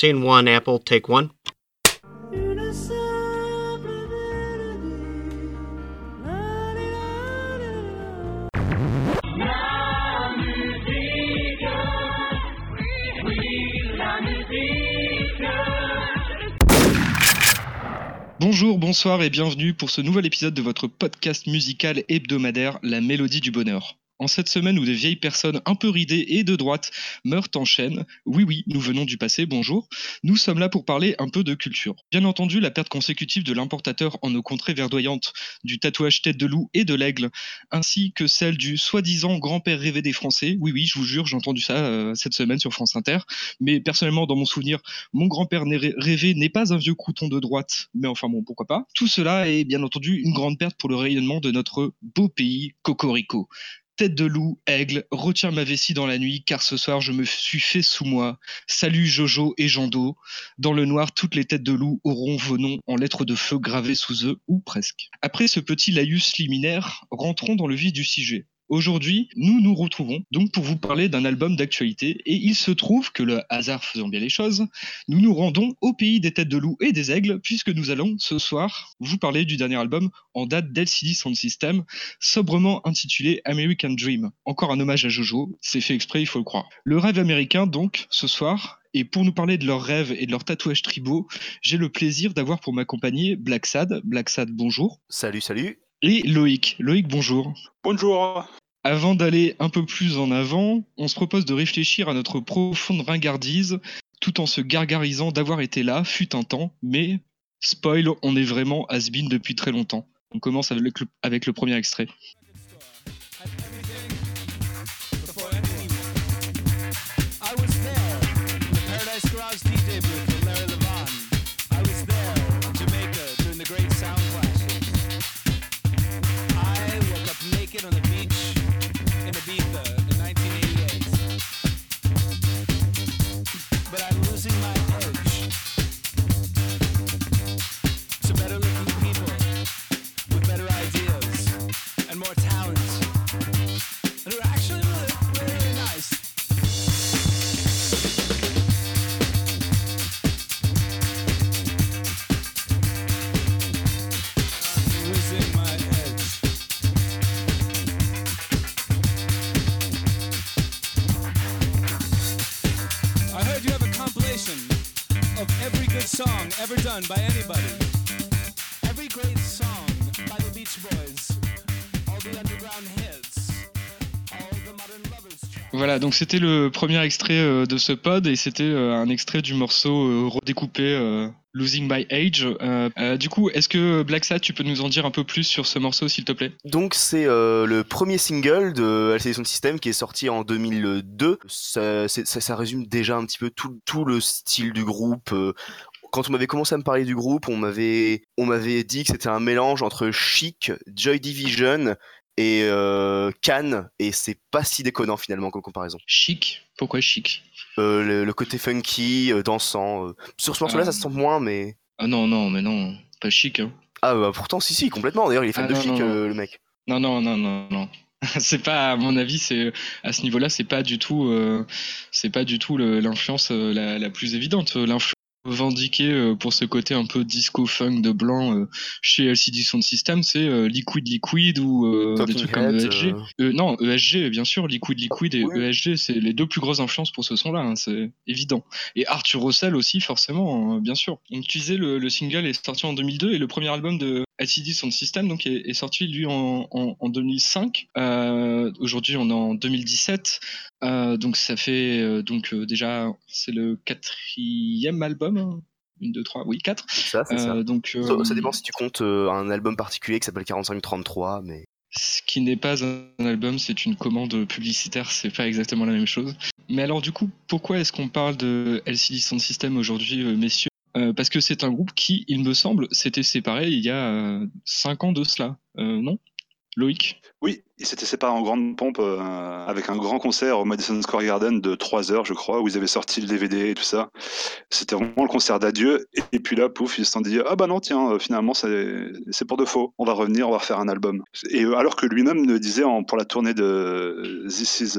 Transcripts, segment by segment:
Scene one, Apple, take one. Bonjour, bonsoir et bienvenue pour ce nouvel épisode de votre podcast musical hebdomadaire La Mélodie du Bonheur. En cette semaine où des vieilles personnes un peu ridées et de droite meurent en chaîne, oui oui, nous venons du passé, bonjour, nous sommes là pour parler un peu de culture. Bien entendu, la perte consécutive de l'importateur en nos contrées verdoyantes, du tatouage tête de loup et de l'aigle, ainsi que celle du soi-disant grand-père rêvé des Français, oui oui, je vous jure, j'ai entendu ça euh, cette semaine sur France Inter, mais personnellement, dans mon souvenir, mon grand-père rêvé n'est pas un vieux crouton de droite, mais enfin bon, pourquoi pas. Tout cela est bien entendu une grande perte pour le rayonnement de notre beau pays, Cocorico. Tête de loup, aigle, retiens ma vessie dans la nuit, car ce soir je me suis fait sous moi. Salut Jojo et Jando. Dans le noir, toutes les têtes de loup auront vos noms en lettres de feu gravées sous eux, ou presque. Après ce petit laïus liminaire, rentrons dans le vif du sujet. Aujourd'hui, nous nous retrouvons donc pour vous parler d'un album d'actualité et il se trouve que le hasard faisant bien les choses, nous nous rendons au pays des têtes de loup et des aigles puisque nous allons ce soir vous parler du dernier album en date d'LCD Sound System, sobrement intitulé American Dream. Encore un hommage à Jojo, c'est fait exprès, il faut le croire. Le rêve américain donc ce soir et pour nous parler de leurs rêves et de leurs tatouages tribaux, j'ai le plaisir d'avoir pour m'accompagner Black Sad. Black Sad, bonjour. Salut, salut. Et Loïc. Loïc, bonjour. Bonjour. Avant d'aller un peu plus en avant, on se propose de réfléchir à notre profonde ringardise tout en se gargarisant d'avoir été là, fut un temps, mais, spoil, on est vraiment has-been depuis très longtemps. On commence avec le, avec le premier extrait. Donc c'était le premier extrait euh, de ce pod et c'était euh, un extrait du morceau euh, redécoupé Losing My Age. du coup, est-ce que Black Sat, tu peux nous en dire un peu plus sur ce morceau, s'il te plaît? Donc, c'est le premier single de LCD System qui est sorti en 2002. Ça, ça, résume déjà un petit peu tout, tout le style du groupe quand on m'avait commencé à me parler du groupe, on m'avait on m'avait dit que c'était un mélange entre Chic, Joy Division et euh, Cannes et c'est pas si déconnant finalement comme comparaison. Chic Pourquoi chic? Euh, le, côté funky, euh, dansant. Euh. Sur ce morceau-là, ça se sent moins, mais. Ah non, non, mais non, pas chic. Hein. Ah bah pourtant, si, si, complètement. D'ailleurs, il est fan ah de chic, le mec. Non, non, non, non, non. c'est pas à mon avis c'est à ce niveau-là c'est pas du tout c'est pas du tout l'influence la, la, plus évidente l'influence revendiqué euh, pour ce côté un peu disco funk de blanc euh, chez LCD Sound System, c'est euh, Liquid Liquid ou des trucs comme ESG. non, ESG, bien sûr, Liquid Liquid et ESG, c'est les deux plus grosses influences pour ce son-là, hein, c'est évident. Et Arthur Russell aussi, forcément, hein, bien sûr. Donc, tu disais, le, single est sorti en 2002 et le premier album de LCD Sound System donc, est, sorti, lui, en, en 2005. Aujourd'hui, on est en 2017. Euh, donc ça fait euh, donc euh, déjà c'est le quatrième album. Hein. Une, deux, trois, oui, quatre. Ça. Donc, ça, dépend si tu comptes un album particulier qui s'appelle 4533, mais. Ce qui n'est pas un album, c'est une commande publicitaire, c'est pas exactement la même chose. Mais alors du coup, pourquoi est-ce qu'on parle de LCD Sound System aujourd'hui, messieurs? Parce que c'est un groupe qui, il me semble, s'était séparé il y a cinq ans de cela, non? Loïc Oui, ils s'étaient séparés en grande pompe euh, avec un grand concert au Madison Square Garden de 3 heures, je crois, où ils avaient sorti le DVD et tout ça. C'était vraiment le concert d'adieu. Et, puis là, pouf, ils se sont dit Ah bah non, tiens, euh, finalement, c'est pour de faux. On va revenir, on va refaire un album. Et euh, alors que lui-même ne disait pour la tournée de This is,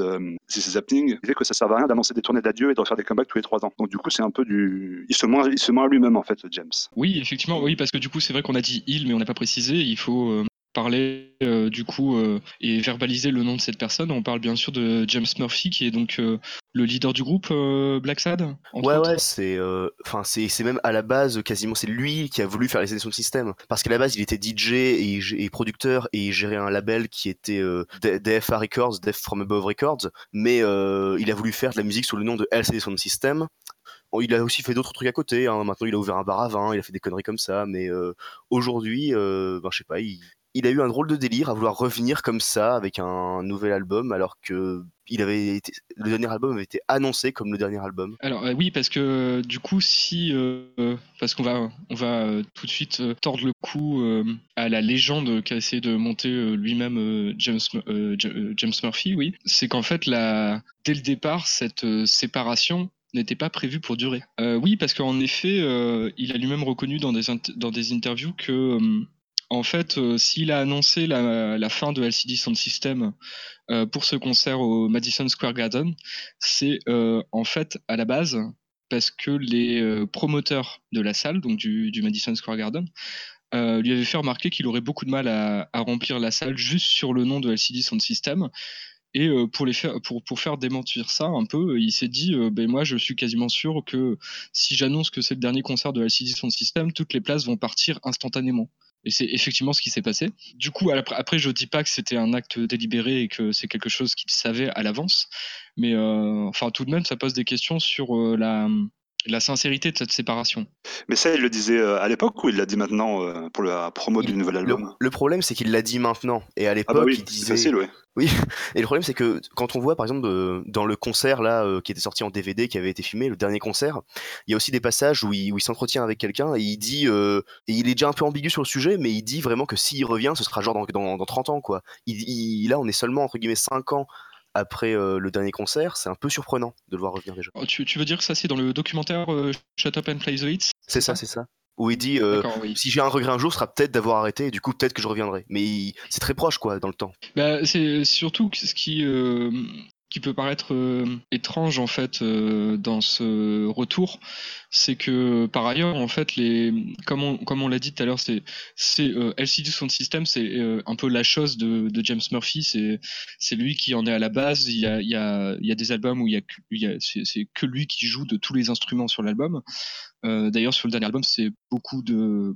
This is Happening, il disait que ça servait à rien d'annoncer des tournées d'adieu et de refaire des comebacks tous les 3 ans. Donc du coup, c'est un peu du. Il se ment, il se ment à lui-même, en fait, James. Oui, effectivement, oui, parce que du coup, c'est vrai qu'on a dit il, mais on n'a pas précisé. Il faut parler euh, du coup euh, et verbaliser le nom de cette personne. On parle bien sûr de James Murphy qui est donc euh, le leader du groupe Black Sad. Ouais ouais c'est enfin c'est même à la base quasiment c'est lui qui a voulu faire les éditions de système parce qu'à la base il était DJ et, producteur et il gérait un label qui était DFA Records, Death From Above Records, mais il a voulu faire de la musique sous le nom de LCD Sound System il a aussi fait d'autres trucs à côté. Hein. Maintenant, il a ouvert un bar à vin, il a fait des conneries comme ça. Mais aujourd'hui, ben, je sais pas, il, il a eu un drôle de délire à vouloir revenir comme ça avec un nouvel album alors que il avait le dernier album avait été annoncé comme le dernier album. Alors euh, oui parce que du coup si euh, parce qu'on va on va euh, tout de suite tordre le cou à la légende qu'a essayé de monter lui-même James James Murphy oui c'est qu'en fait la dès le départ cette séparation n'était pas prévue pour durer. oui parce qu'en effet il a lui-même reconnu dans des dans des interviews que en fait, euh, s'il a annoncé la, fin de LCD Sound System euh, pour ce concert au Madison Square Garden, c'est euh, en fait à la base parce que les promoteurs de la salle, donc du, Madison Square Garden, lui avaient fait remarquer qu'il aurait beaucoup de mal à, remplir la salle juste sur le nom de LCD Sound System. Et pour, faire démentir ça un peu, il s'est dit ben moi je suis quasiment sûr que si j'annonce que c'est le dernier concert de LCD Sound System, toutes les places vont partir instantanément. Et c'est effectivement ce qui s'est passé. Du coup, après, je dis pas que c'était un acte délibéré et que c'est quelque chose qu'il savait à l'avance, mais euh, enfin, tout de même, ça pose des questions sur euh, la, la sincérité de cette séparation. Mais ça, il le disait euh, à l'époque ou il l'a dit maintenant euh, pour la promo du nouvel album? le, problème, c'est qu'il l'a dit maintenant. Et à ah bah l'époque, il disait. Facile, ouais. Oui. Et le problème, c'est que quand on voit, par exemple, dans le concert là euh, qui était sorti en DVD, qui avait été filmé, le dernier concert, il y a aussi des passages où il, s'entretient avec quelqu'un et il dit, et il est déjà un peu ambigu sur le sujet, mais il dit vraiment que s'il revient, ce sera genre dans, dans, 30 ans, quoi. Il, là, on est seulement entre guillemets 5 ans après euh, le dernier concert, c'est un peu surprenant de le voir revenir déjà. Oh, tu, veux dire que ça c'est dans le documentaire euh, Shut Up and Play the Hits? C'est ça, c'est ça. Où il dit euh, si j'ai un regret un jour, ce sera peut-être d'avoir arrêté, et du coup peut-être que je reviendrai. Mais c'est très proche quoi dans le temps. Bah, c'est surtout ce qui qui peut paraître euh, étrange en fait euh, dans ce retour, c'est que par ailleurs en fait les comme on, comme on l'a dit tout à l'heure c'est c'est euh, LCD Sound System c'est un peu la chose de, James Murphy c'est c'est lui qui en est à la base. Il y a il y a il y a des albums où il y a, il a c'est que lui qui joue de tous les instruments sur l'album. D'ailleurs sur le dernier album c'est beaucoup de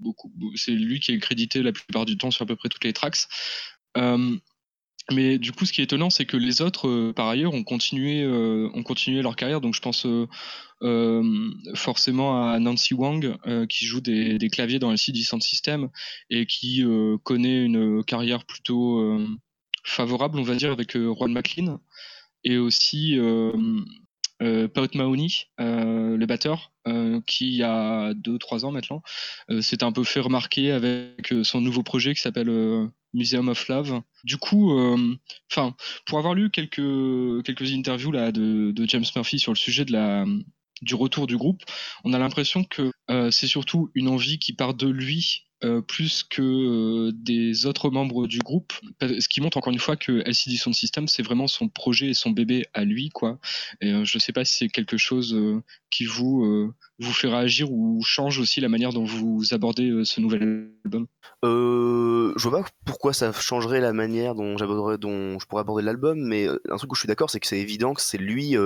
beaucoup c'est lui qui est crédité la plupart du temps sur à peu près toutes les tracks mais du coup, ce qui est étonnant, c'est que les autres, euh, par ailleurs, ont continué, euh, ont continué leur carrière. Donc, je pense euh, forcément à Nancy Wang, qui joue des, des, claviers dans le CD Sound System et qui connaît une carrière plutôt favorable, on va dire, avec Ron McLean. Et aussi euh, Mahoney, le batteur, qui il y a 2-3 ans maintenant, s'est un peu fait remarquer avec son nouveau projet qui s'appelle Museum of Love. Du coup, euh, pour avoir lu quelques quelques interviews là de, de, James Murphy sur le sujet de la du retour du groupe, on a l'impression que euh, c'est surtout une envie qui part de lui euh, plus que euh, des autres membres du groupe, ce qui montre encore une fois que LCD Sound System c'est vraiment son projet et son bébé à lui quoi. Et euh, je sais pas si c'est quelque chose qui vous vous fait réagir ou change aussi la manière dont vous abordez ce nouvel album? je vois pas pourquoi ça changerait la manière dont dont je pourrais aborder l'album, mais un truc où je suis d'accord, c'est que c'est évident que c'est lui,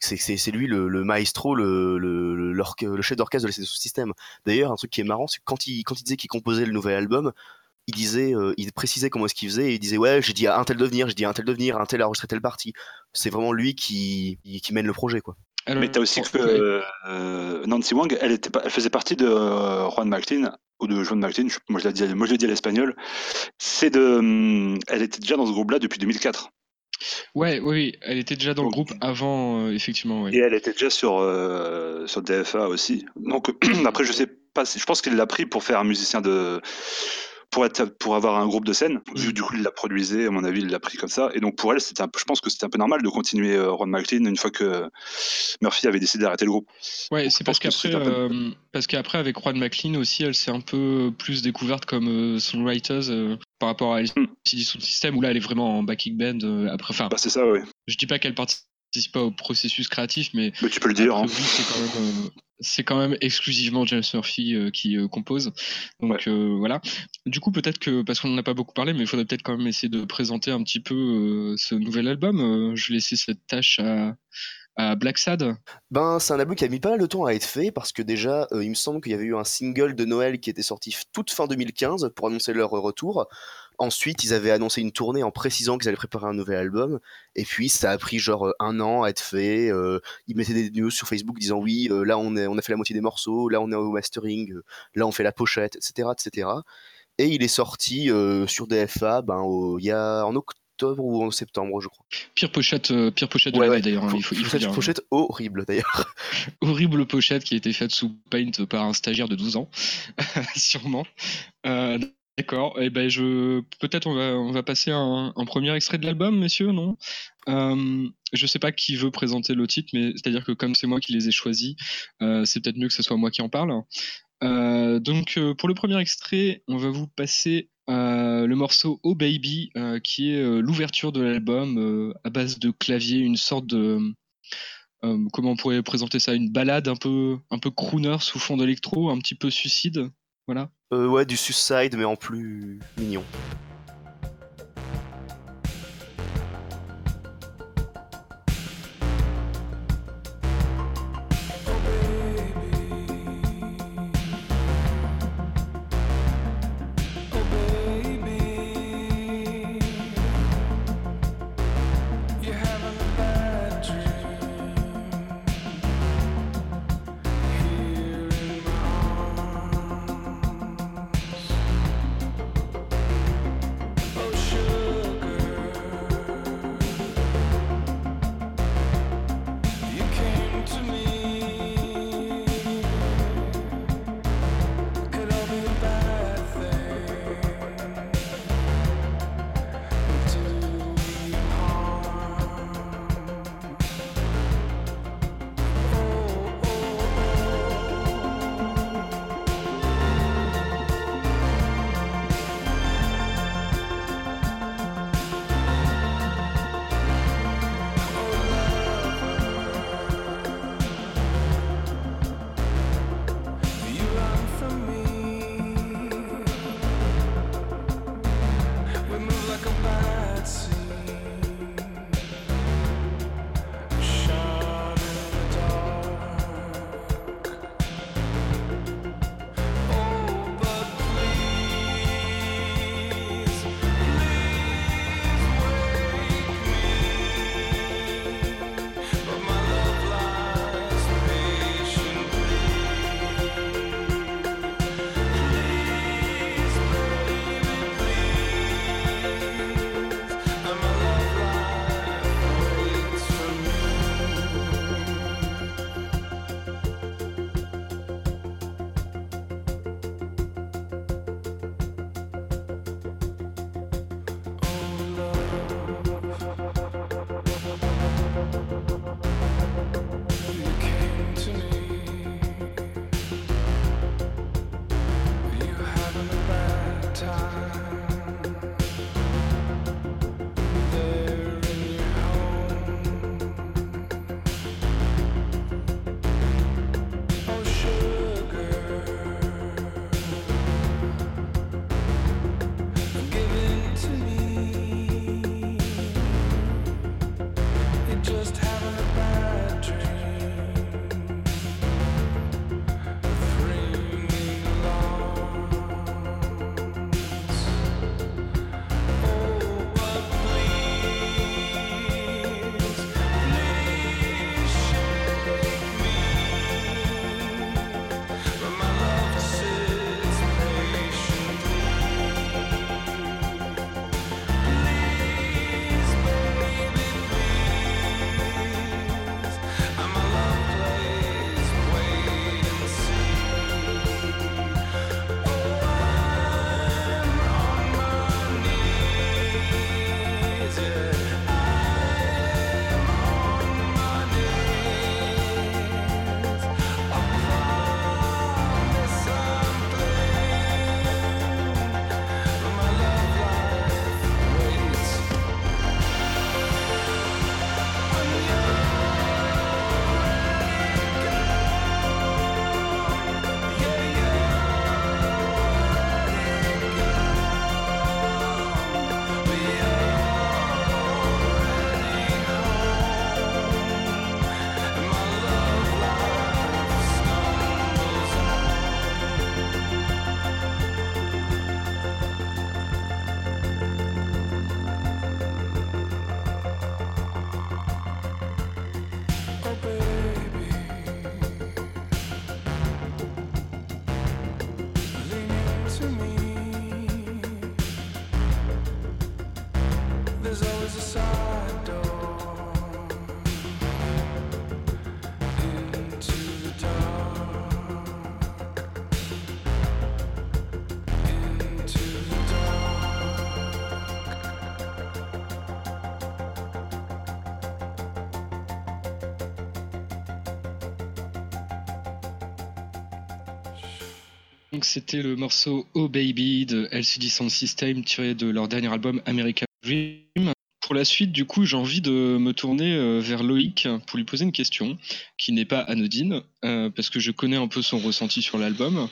c'est lui le, maestro, le, chef d'orchestre de System. D'ailleurs, un truc qui est marrant, c'est que quand il, disait qu'il composait le nouvel album, il disait, euh, il précisait comment est-ce qu'il faisait et il disait ouais, j'ai dit à un tel de venir, j'ai dit à un tel de venir, un tel a telle partie. C'est vraiment lui qui, qui mène le projet quoi. Mais t'as aussi que euh, Nancy Wang, elle, était, elle faisait partie de euh, Juan Martin ou de Juan Martin, moi je l'ai dit, moi je dit à l'espagnol. C'est de, hum, elle était déjà dans ce groupe-là depuis 2004. Ouais, oui, elle était déjà dans le groupe avant, effectivement. Et elle était déjà sur, sur DFA aussi. Donc après, je sais je pense qu'il l'a pris pour faire un musicien de pour, être, pour avoir un groupe de scène, vu Mm. du coup il l'a produisait, à mon avis, il l'a pris comme ça. Et donc pour elle, c'était un peu- je pense que c'était un peu normal de continuer euh, Ron McLean une fois que Murphy avait décidé d'arrêter le groupe. Ouais, c'est parce qu'après, euh, parce qu'après avec Juan McLean aussi, elle s'est un peu plus découverte comme euh, songwriter euh, par rapport à. LCD Sound System où là elle est vraiment en backing band. après, enfin, Bah, c'est ça, ouais. je dis pas qu'elle participe pas au processus créatif, mais Mais tu peux le dire. hein. oui, c'est quand même, euh, c'est quand même exclusivement James Murphy euh, qui euh, compose. Donc euh, voilà. Du coup, peut-être que parce qu'on n'en a pas beaucoup parlé, mais il faudrait peut-être quand même essayer de présenter un petit peu euh, ce nouvel album. Euh, je vais laisser cette tâche à, à Black Sad. Ben, c'est un album qui a mis pas mal de temps à être fait parce que déjà, euh, il me semble qu'il y avait eu un single de Noël qui était sorti toute fin 2015 pour annoncer leur retour. Ensuite, ils avaient annoncé une tournée en précisant qu'ils allaient préparer un nouvel album. Et puis, ça a pris genre euh, un an à être fait. Euh, ils mettaient des news sur Facebook disant oui, euh, là on, est, on a fait la moitié des morceaux, là on est au mastering, euh, là on fait la pochette, etc. etc. Et il est sorti sur DFA ben, au- il y a, en octobre ou en septembre, je crois. Pire pochette, pire pochette de Ouais, d'ailleurs. hein, il faut, il faut dire. pochette horrible d'ailleurs. horrible pochette qui a été faite sous Paint par un stagiaire de 12 ans, sûrement. D'accord. Et ben peut-être on va on va passer un, premier extrait de l'album, messieurs, non? Euh, Je sais pas qui veut présenter le titre, mais c'est-à-dire que comme c'est moi qui les ai choisis, euh, c'est peut-être mieux que ce soit moi qui en parle. Euh, donc euh, pour le premier extrait, on va vous passer le morceau Oh Baby, qui est l'ouverture de l'album à base de clavier, une sorte de comment on pourrait présenter ça? Une balade un peu, un peu crooner sous fond d'électro, un petit peu suicide? Euh, ouais, du Suicide, mais en plus mignon. c'était le morceau Oh Baby de LCD Sound System tiré de leur dernier album American Dream. Pour la suite, du coup, j'ai envie de me tourner euh, vers Loïc pour lui poser une question qui n'est pas anodine, euh, parce que je connais un peu son ressenti sur l'album.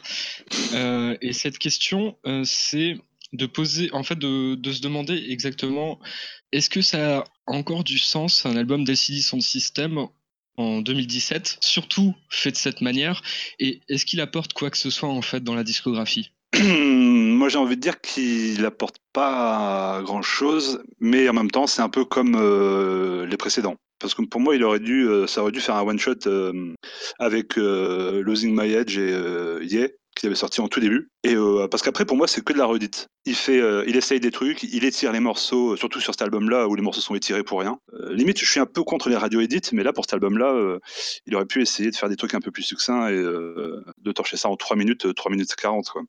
Euh, et cette question, c'est de poser, en fait, de, se demander exactement, est-ce que ça a encore du sens un album d'LCD Sound System en 2017, surtout fait de cette manière, et est-ce qu'il apporte quoi que ce soit en fait dans la discographie? Moi, j'ai envie de dire qu'il apporte pas grand chose, mais en même temps, c'est un peu comme euh, les précédents. Parce que pour moi, il aurait dû, euh, ça aurait dû faire un one shot euh, avec Losing My Edge et Yeah, qui avait sorti en tout début. Et parce qu'après, pour moi, c'est que de la redite. Il fait, il essaye des trucs, il étire les morceaux, surtout sur cet album-là où les morceaux sont étirés pour rien. limite, je suis un peu contre les radio edits, mais là, pour cet album-là, il aurait pu essayer de faire des trucs un peu plus succincts et de torcher ça en 3 minutes, 3 minutes 40. Quoi.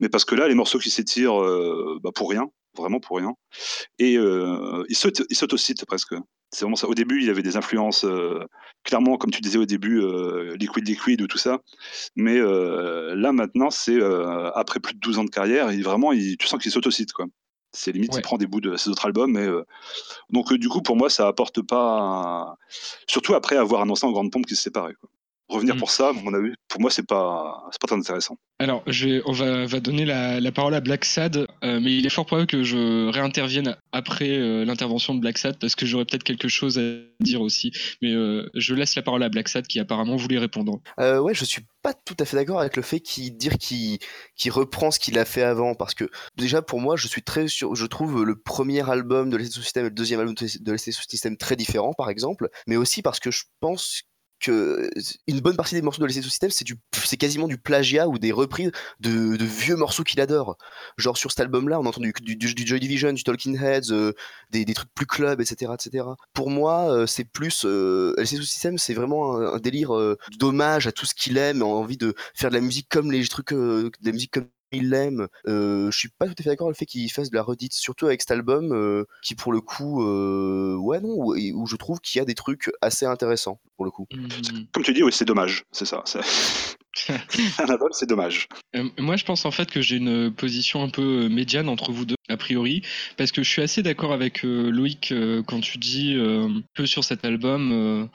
Mais parce que là, les morceaux qui s'étirent euh, bah, pour rien, vraiment pour rien, et euh, ils s'autocitent presque. C'est vraiment ça. Au début, il y avait des influences, euh, clairement, comme tu disais au début, euh, Liquid Liquid ou tout ça. Mais là, maintenant, c'est après plus de 12 ans de carrière, vraiment, il, tu sens qu'il s'autocite. quoi. C'est limite, il prend des bouts de ses autres albums. Mais, donc, du coup, pour moi, ça apporte pas. Surtout après avoir annoncé en grande pompe qu'ils se séparaient. Quoi revenir mm. pour ça, mon avis, pour moi, c'est pas, c'est pas très intéressant. Alors, je on va, va donner la, la, parole à Black Sad, euh, mais il est fort probable que je réintervienne après euh, l'intervention de Black Sad parce que j'aurais peut-être quelque chose à dire aussi. Mais euh, je laisse la parole à Black Sad qui apparemment voulait répondre. ouais, je suis pas tout à fait d'accord avec le fait qu'il dire qu'il qu'il reprend ce qu'il a fait avant parce que déjà pour moi, je suis très sûr, je trouve le premier album de l'Essai System et le deuxième album de l'Essai System très différents, par exemple, mais aussi parce que je pense que une bonne partie des morceaux de l'essai System c'est du c'est quasiment du plagiat ou des reprises de, de vieux morceaux qu'il adore. Genre sur cet album là on entend du, du, Joy Division du Talking Heads euh, des, des, trucs plus club etc etc pour moi euh, c'est plus euh, LCD System c'est vraiment un, délire euh, d'hommage à tout ce qu'il aime envie de faire de la musique comme les trucs de musique comme il l'aime. Euh, je suis pas tout à fait d'accord avec le fait qu'il fasse de la redite, surtout avec cet album euh, qui, pour le coup, euh, ouais, non, où, je trouve qu'il y a des trucs assez intéressants, pour le coup. Mmh. Comme tu dis, oui, c'est dommage, c'est ça. un album, c'est dommage. moi, je pense en fait que j'ai une position un peu médiane entre vous deux, a priori, parce que je suis assez d'accord avec Loïc quand tu dis que sur cet album,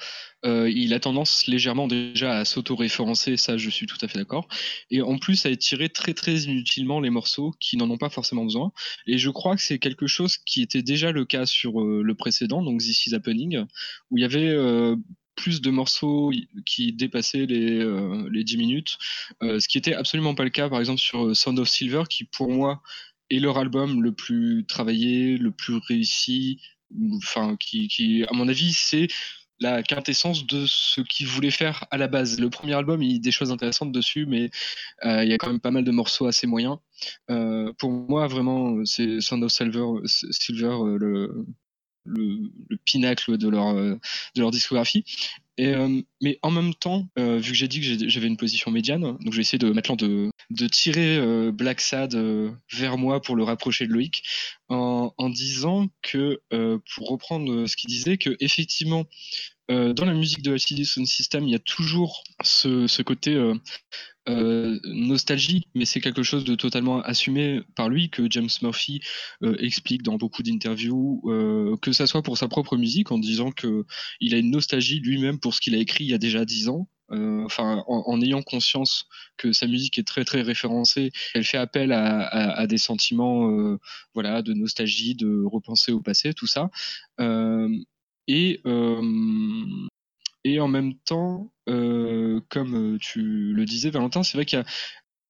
euh, il a tendance légèrement déjà à s'auto-référencer, ça je suis tout à fait d'accord. Et en plus à étirer très très inutilement les morceaux qui n'en ont pas forcément besoin. Et je crois que c'est quelque chose qui était déjà le cas sur euh, le précédent, donc This Is Happening, où il y avait euh, plus de morceaux qui dépassaient les, les 10 minutes, ce qui était absolument pas le cas par exemple sur Sound of Silver, qui pour moi est leur album le plus travaillé, le plus réussi, enfin qui, à mon avis c'est la quintessence de ce qu'il voulait faire à la base. Le premier album, il y a des choses intéressantes dessus, mais euh, il y a quand même pas mal de morceaux assez moyens. Euh, pour moi, vraiment, c'est Sound of Silver, Silver euh, le, le, pinacle de leur, de leur discographie. Et, mais en même temps, vu que j'ai dit que j'avais une position médiane, donc je vais essayer de maintenant de, de tirer Black Sad vers moi pour le rapprocher de Loïc, en, disant que, pour reprendre ce qu'il disait, que effectivement, euh, dans la musique de LCD Sound System, il y a toujours ce, côté euh, euh, nostalgie, mais c'est quelque chose de totalement assumé par lui, que James Murphy euh, explique dans beaucoup d'interviews, euh, que ça soit pour sa propre musique, en disant que il a une nostalgie lui-même pour ce qu'il a écrit il y a déjà dix ans. Enfin, en, ayant conscience que sa musique est très très référencée, elle fait appel à, des sentiments, voilà, de nostalgie, de repenser au passé, tout ça. et et en même temps, euh, comme tu le disais, Valentin, c'est vrai qu'il y a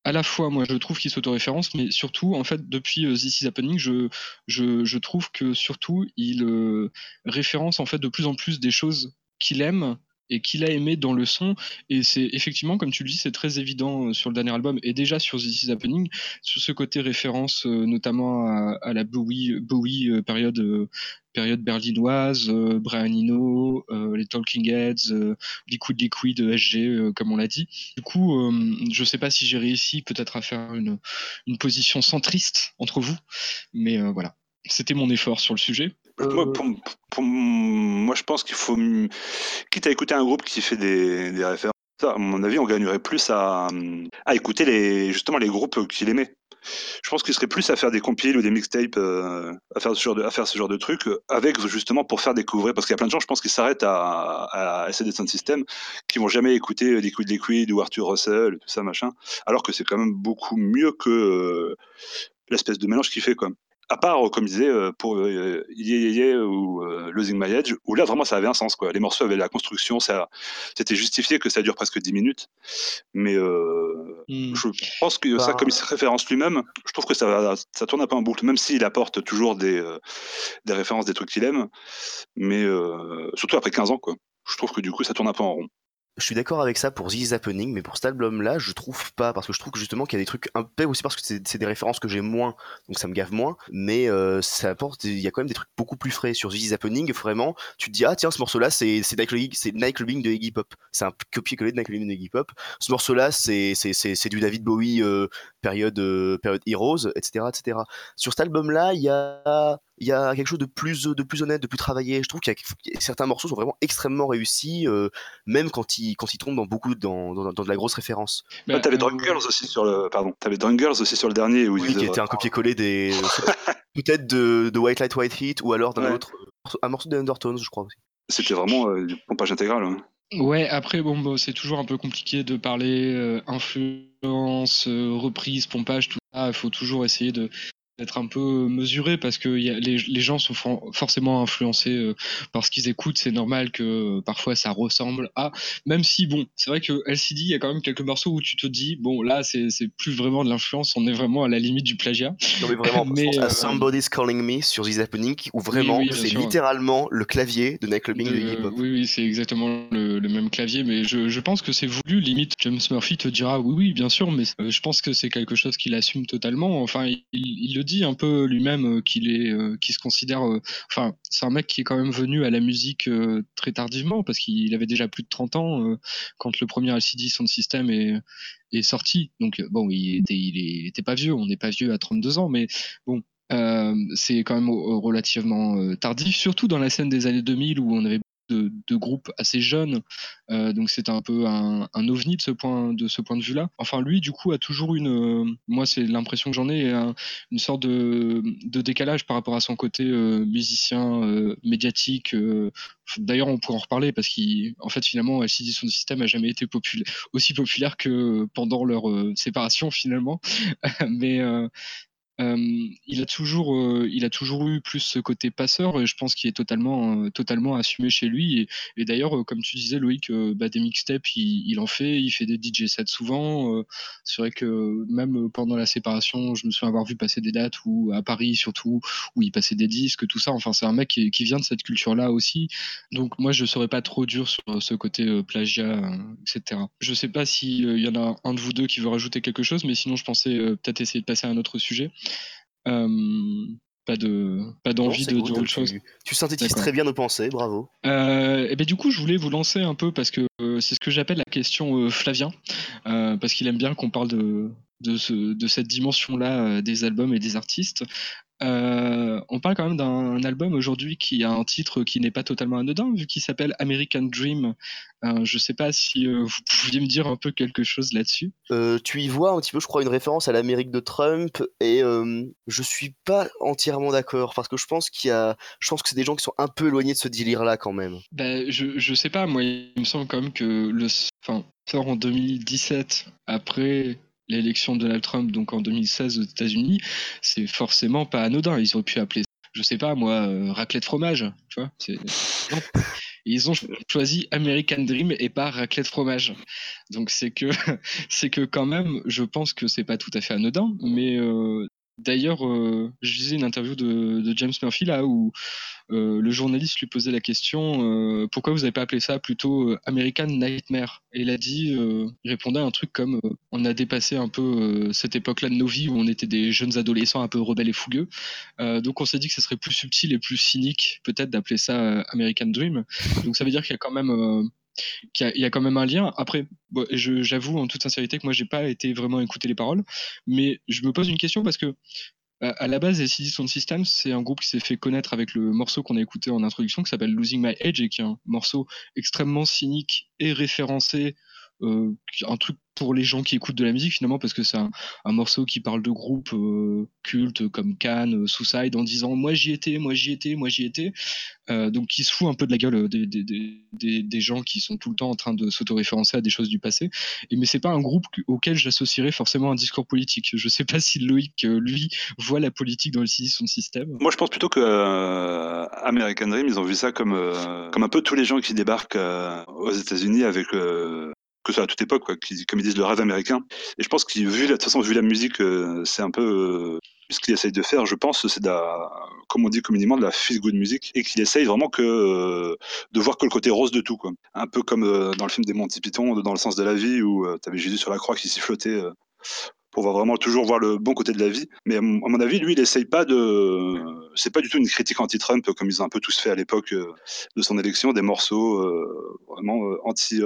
à la fois, moi, je trouve qu'il s'autoréférence, mais surtout, en fait, depuis euh, This Is Happening, je, je, trouve que surtout, il euh, référence en fait de plus en plus des choses qu'il aime et qu'il a aimé dans le son. Et c'est effectivement, comme tu le dis, c'est très évident euh, sur le dernier album et déjà sur This Is Happening, sur ce côté référence euh, notamment à, la Bowie, Bowie euh, période période berlinoise, Brian Eno, les Talking Heads, Liquid Liquid, SG, comme on l'a dit. Du coup, je sais pas si j'ai réussi peut-être à faire une, une position centriste entre vous, mais voilà. C'était mon effort sur le sujet. Moi, je pense qu'il faut, quitte à écouter un groupe qui fait des, des références, à mon avis, on gagnerait plus à, à écouter les, justement les groupes qu'il aimait. Je pense qu'il serait plus à faire des compiles ou des mixtapes, euh, à, faire ce genre de, à faire ce genre de trucs, euh, avec justement pour faire découvrir. Parce qu'il y a plein de gens, je pense, qui s'arrêtent à, à essayer Sound System, qui vont jamais écouter Liquid Liquid ou Arthur Russell, tout ça, machin. Alors que c'est quand même beaucoup mieux que euh, l'espèce de mélange qu'il fait, quoi à part, comme je disais, pour euh, Yeah, ou Losing My Edge, où là vraiment ça avait un sens. Quoi. Les morceaux avaient la construction, ça, c'était justifié que ça dure presque 10 minutes. Mais hmm. je pense que ça, bah comme il se référence lui-même, je trouve que ça, ça tourne un peu en boucle, même s'il apporte toujours des, des références, des trucs qu'il aime. Mais surtout après 15 ans, quoi. Je trouve que du coup ça tourne un peu en rond. Je suis d'accord avec ça pour This Happening, mais pour cet album-là, je trouve pas, parce que je trouve justement qu'il y a des trucs un peu aussi parce que c'est des références que j'ai moins, donc ça me gave moins, mais euh, ça apporte, il y a quand même des trucs beaucoup plus frais sur This Happening, vraiment, tu te dis, ah tiens, ce morceau-là, c'est Nightclubbing de Iggy Pop, c'est un copier-coller de Nightclubbing de Iggy Pop, ce morceau-là, c'est du David Bowie, euh, période, euh, période Heroes, etc., etc. Sur cet album-là, il y a il y a quelque chose de plus de plus honnête, de plus travaillé. Je trouve qu'il y a certains morceaux sont vraiment extrêmement réussis, même quand ils quand ils tombent dans beaucoup dans, dans, de la grosse référence. Bah, t'avais Drunk Girls aussi sur le pardon, t'avais Drunk Girls aussi sur le dernier où oui, qui était un copier-coller des peut-être de, de, White Light White Heat ou alors d'un autre un morceau de Undertones, je crois aussi. C'était vraiment euh, du pompage intégral. Hein. Ouais, après, bon, bah, c'est toujours un peu compliqué de parler euh, influence, reprise, pompage, tout ça. Il faut toujours essayer de, d'être un peu mesuré parce que y a, les, les, gens sont forcément influencés euh, par ce qu'ils écoutent. C'est normal que euh, parfois ça ressemble à. Même si, bon, c'est vrai que LCD, il y a quand même quelques morceaux où tu te dis, bon, là, c'est plus vraiment de l'influence, on est vraiment à la limite du plagiat. Non, mais vraiment, mais, euh, Somebody's Calling Me sur The Happening, où vraiment, c'est littéralement le clavier de Nightclubbing de, de hip hop. Oui, oui, c'est exactement le, le, même clavier, mais je, je pense que c'est voulu. Limite, James Murphy te dira, oui, oui, bien sûr, mais je pense que c'est quelque chose qu'il assume totalement. Enfin, il, il le dit un peu lui-même euh, qu'il est, euh, qui se considère, euh, enfin, c'est un mec qui est quand même venu à la musique très tardivement parce qu'il avait déjà plus de 30 ans quand le premier LCD Sound System est, est sorti. Donc bon, il était, il était pas vieux, on n'est pas vieux à 32 ans, mais bon, c'est quand même relativement tardif, surtout dans la scène des années 2000 où on avait de, groupes assez jeunes, euh, donc c'est un peu un, ovni de ce point de ce point de vue-là. Enfin, lui, du coup, a toujours une, euh, moi, c'est l'impression que j'en ai, une sorte de, décalage par rapport à son côté euh, musicien médiatique. D'ailleurs, on pourrait en reparler parce qu'en fait, finalement, LCD son système a jamais été aussi populaire que pendant leur séparation finalement. Mais il a toujours, il a toujours eu plus ce côté passeur et je pense qu'il est totalement, totalement assumé chez lui. Et, d'ailleurs, comme tu disais, Loïc, bah, des mixtapes, il, en fait, il fait des DJ sets souvent. c'est vrai que même pendant la séparation, je me souviens avoir vu passer des dates où à Paris surtout, où il passait des disques, tout ça. Enfin, c'est un mec qui, vient de cette culture-là aussi. Donc moi, je serais pas trop dur sur ce côté plagiat, etc. Je sais pas s'il y en a un de vous deux qui veut rajouter quelque chose, mais sinon, je pensais peut-être essayer de passer à un autre sujet. Euh, pas de pas d'envie de dire autre chose. Tu synthétises très bien nos pensées, bravo. Euh, et ben du coup, je voulais vous lancer un peu parce que euh, c'est ce que j'appelle la question Flavien, parce qu'il aime bien qu'on parle de de, ce, de cette dimension-là des albums et des artistes. Euh, on parle quand même d'un album aujourd'hui qui a un titre qui n'est pas totalement anodin, vu qu'il s'appelle American Dream. Euh, je ne sais pas si euh, vous pouviez me dire un peu quelque chose là-dessus. tu y vois un petit peu, je crois, une référence à l'Amérique de Trump, et je suis pas entièrement d'accord parce que je pense qu'il y a, je pense que c'est des gens qui sont un peu éloignés de ce délire-là quand même. Ben, je, je sais pas, moi, il me semble quand même que le, enfin, sort en 2017 après l'élection de Donald Trump donc en 2016 aux États-Unis, c'est forcément pas anodin. Ils auraient pu appeler, je sais pas moi, euh, raclette fromage, tu vois. Ils ont choisi American Dream et pas raclette fromage. Donc c'est que c'est que quand même, je pense que c'est pas tout à fait anodin, mais euh, D'ailleurs, euh, je lisais une interview de, James Murphy là où euh, le journaliste lui posait la question euh, pourquoi vous n'avez pas appelé ça plutôt American Nightmare? Et il a dit, il répondait à un truc comme on a dépassé un peu cette époque-là de nos vies où on était des jeunes adolescents un peu rebelles et fougueux. donc on s'est dit que ce serait plus subtil et plus cynique peut-être d'appeler ça American Dream. Donc ça veut dire qu'il y a quand même il y, a quand même un lien. Après, j'avoue en toute sincérité que moi, j'ai pas été vraiment écouter les paroles, mais je me pose une question parce que à la base, ACD Sound System, c'est un groupe qui s'est fait connaître avec le morceau qu'on a écouté en introduction, qui s'appelle Losing My Edge, et qui est un morceau extrêmement cynique et référencé un truc pour les gens qui écoutent de la musique finalement parce que c'est un, morceau qui parle de groupes cultes comme Cannes, Suicide en disant moi j'y étais, moi j'y étais, moi j'y étais. donc qui se fout un peu de la gueule des, des, des, des gens qui sont tout le temps en train de s'autoréférencer à des choses du passé. Et mais c'est pas un groupe auquel j'associerais forcément un discours politique. Je sais pas si Loïc lui voit la politique dans le son système. Moi je pense plutôt que American Dream ils ont vu ça comme comme un peu tous les gens qui débarquent aux États-Unis avec que ce soit à toute époque, qui, comme ils disent, le rêve américain. Et je pense qu'il, vu de toute façon, vu la musique, euh, c'est un peu euh, ce qu'il essaye de faire, je pense, c'est de la, comme on dit communément, de la feel good music, et qu'il essaye vraiment que euh, de voir que le côté rose de tout, quoi. Un peu comme dans le film des Monty Python, dans le sens de la vie, où tu avais Jésus sur la croix qui s'y flottait pour vraiment toujours voir le bon côté de la vie. Mais à mon avis, lui, il essaye pas de. C'est pas du tout une critique anti-Trump comme ils ont un peu tous fait à l'époque de son élection, des morceaux vraiment anti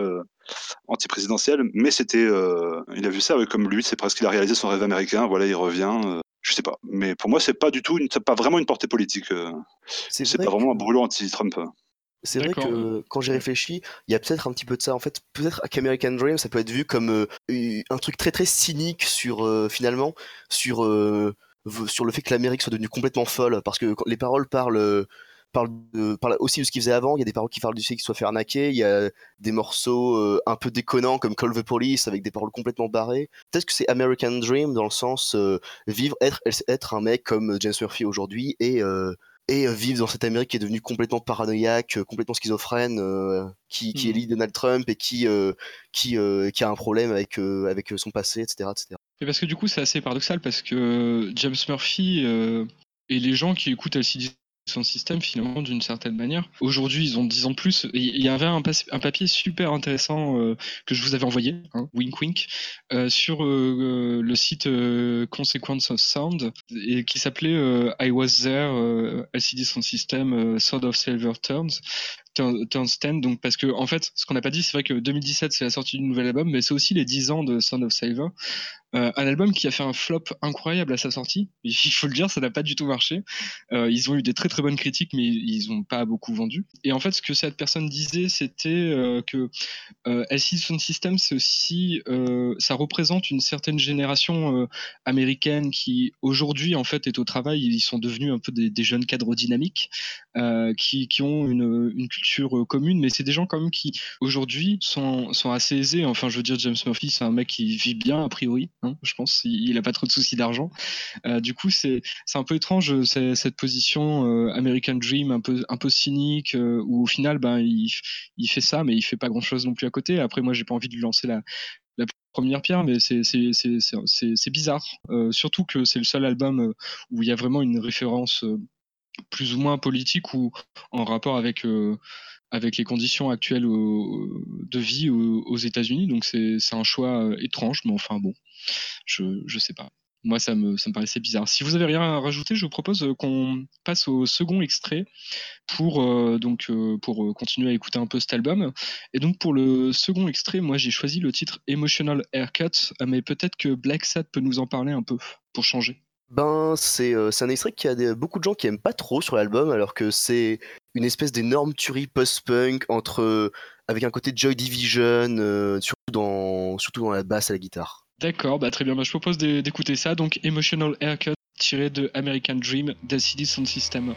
anti-présidentielle, mais c'était, euh, il a vu ça comme lui, c'est presque qu'il a réalisé son rêve américain. Voilà, il revient. Euh, je sais pas, mais pour moi, c'est pas du tout, une, pas vraiment une portée politique. Euh, c'est pas vraiment un brûlot anti-Trump. C'est vrai que quand j'ai réfléchi, il y a peut-être un petit peu de ça. En fait, peut-être qu'American Dream, ça peut être vu comme un truc très très cynique sur finalement sur sur le fait que l'Amérique soit devenue complètement folle, parce que les paroles parlent parle, de, aussi de ce qu'il faisait avant. Il y a des paroles qui parlent du fait qu'il soit fait arnaquer. Il y a des morceaux euh, un peu déconnants comme Call the Police avec des paroles complètement barrées. Peut-être que c'est American Dream dans le sens euh, vivre, être, être un mec comme James Murphy aujourd'hui et euh, et vivre dans cette Amérique qui est devenue complètement paranoïaque, complètement schizophrène, qui, qui mmh. élit Donald Trump et qui, qui, qui a un problème avec, avec son passé, etc., etc. Et parce que du coup, c'est assez paradoxal parce que James Murphy et les gens qui écoutent LCD son système finalement d'une certaine manière. Aujourd'hui, ils ont 10 ans plus. Il y avait un, papier super intéressant euh, que je vous avais envoyé, hein, wink wink, euh, sur euh, le site Consequence of Sound et qui s'appelait I Was There, LCD Sound System, Sound of Silver Turns. Turnstand, donc parce que en fait, ce qu'on n'a pas dit, c'est vrai que 2017 c'est la sortie du nouvel album, mais c'est aussi les 10 ans de Sound of Silver, euh, un album qui a fait un flop incroyable à sa sortie. Il faut le dire, ça n'a pas du tout marché. Euh, ils ont eu des très très bonnes critiques, mais ils n'ont pas beaucoup vendu. Et en fait, ce que cette personne disait, c'était euh, que LCD Sound System, c'est aussi, ça représente une certaine génération américaine qui aujourd'hui en fait est au travail. Ils sont devenus un peu des, jeunes cadres dynamiques qui, qui, ont une, une culture commune, mais c'est des gens quand même qui aujourd'hui sont, sont assez aisés. Enfin, je veux dire, James Murphy, c'est un mec qui vit bien a priori. Hein, je pense. Il n'a pas trop de soucis d'argent. Euh, du coup, c'est un peu étrange cette position euh, American Dream un peu, un peu cynique, euh, où au final, ben, il, il, fait ça, mais il fait pas grand-chose non plus à côté. Après, moi, j'ai pas envie de lui lancer la, la première pierre, mais c'est bizarre. surtout que c'est le seul album où il y a vraiment une référence plus ou moins politique ou en rapport avec avec les conditions actuelles de vie aux, États-Unis. Donc c'est un choix étrange, mais enfin bon, je ne sais pas. Moi, ça me, ça me paraissait bizarre. Si vous avez rien à rajouter, je vous propose qu'on passe au second extrait pour, donc, pour continuer à écouter un peu cet album. Et donc, pour le second extrait, moi, j'ai choisi le titre Emotional Haircut, mais peut-être que Black Sad peut nous en parler un peu pour changer. Ben, c'est un extrait qui a beaucoup de gens qui aiment pas trop sur l'album, alors que c'est une espèce d'énorme tuerie post-punk entre avec un côté Joy Division, surtout dans surtout dans la basse et la guitare. D'accord, bah très bien. Bah, je propose d'écouter ça. Donc Emotional Haircut tiré de American Dream d'LCD Sound System.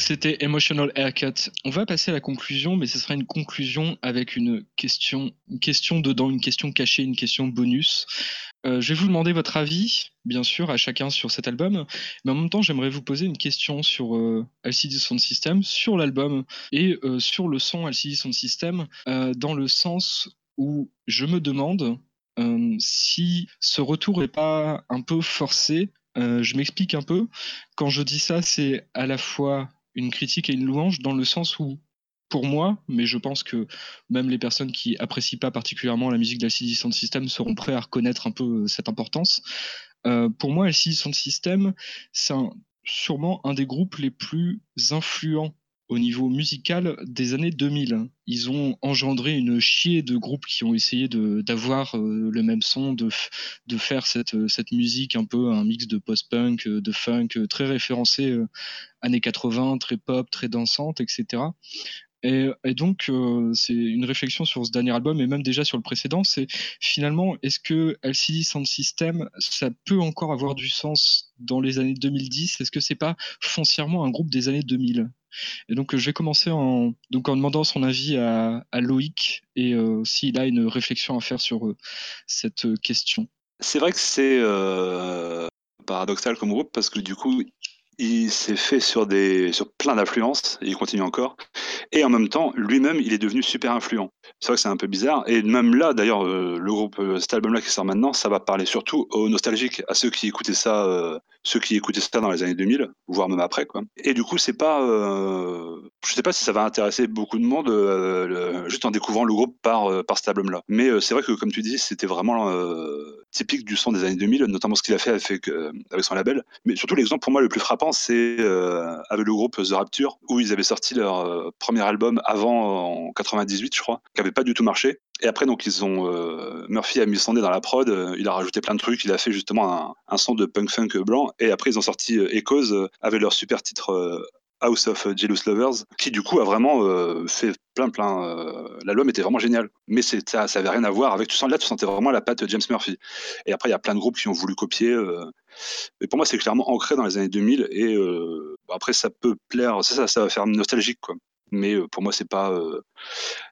C'était Emotional Haircut. On va passer à la conclusion, mais ce sera une conclusion avec une question, une question dedans, une question cachée, une question bonus. Euh, je vais vous demander votre avis, bien sûr, à chacun sur cet album, mais en même temps, j'aimerais vous poser une question sur euh, LCD Sound System, sur l'album et euh, sur le son LCD Sound System, dans le sens où je me demande si ce retour n'est pas un peu forcé euh, je m'explique un peu. Quand je dis ça, c'est à la fois une critique et une louange dans le sens où, pour moi, mais je pense que même les personnes qui apprécient pas particulièrement la musique d'LCD Sound System seront prêts à reconnaître un peu euh, cette importance. Euh, pour moi, LCD Sound System, c'est sûrement un des groupes les plus influents au niveau musical des années 2000. Ils ont engendré une chier de groupes qui ont essayé d'avoir euh, le même son, de, faire cette, cette musique un peu un mix de post-punk, euh, de funk, euh, très référencé années 80, très pop, très dansante, etc. Et, donc, euh, c'est une réflexion sur ce dernier album et même déjà sur le précédent. C'est finalement, est-ce que LCD Sound System, ça peut encore avoir du sens dans les années 2010 Est-ce que c'est pas foncièrement un groupe des années 2000 et donc, je vais commencer en, donc, en demandant son avis à, Loïc et euh, s'il a une réflexion à faire sur euh, cette question. C'est vrai que c'est paradoxal comme groupe parce que du coup, il s'est fait sur, plein d'influences, il continue encore. Et en même temps, lui-même, il est devenu super influent. C'est vrai que c'est un peu bizarre. Et même là, d'ailleurs, euh, le groupe, euh, cet album-là qui sort maintenant, ça va parler surtout aux nostalgiques, à ceux qui écoutaient ça, euh, ceux qui écoutaient ça dans les années 2000, voire même après, quoi. Et du coup, c'est pas, je sais pas si ça va intéresser beaucoup de monde, juste en découvrant le groupe par, par cet album-là. Mais c'est vrai que, comme tu dis, c'était vraiment typique du son des années 2000, notamment ce qu'il a fait avec, avec son label. Mais surtout, l'exemple pour moi le plus frappant, c'est avec le groupe The Rapture, où ils avaient sorti leur premier album avant, en 98, je crois, qui avait pas du tout marché. Et après, donc, ils ont Murphy a mis son nez dans la prod, il a rajouté plein de trucs, il a fait justement un, son de punk funk blanc. Et après, ils ont sorti Echoes avec leur super titre House of Jealous Lovers, qui du coup a vraiment fait plein plein. L'album était vraiment génial, mais ça, ça avait rien à voir avec. Tu sens là, tu sentais vraiment la patte James Murphy. Et après, il y a plein de groupes qui ont voulu copier. mais pour moi, c'est clairement ancré dans les années 2000. Et après, ça peut plaire, ça, ça va faire nostalgique, quoi mais pour moi c'est pas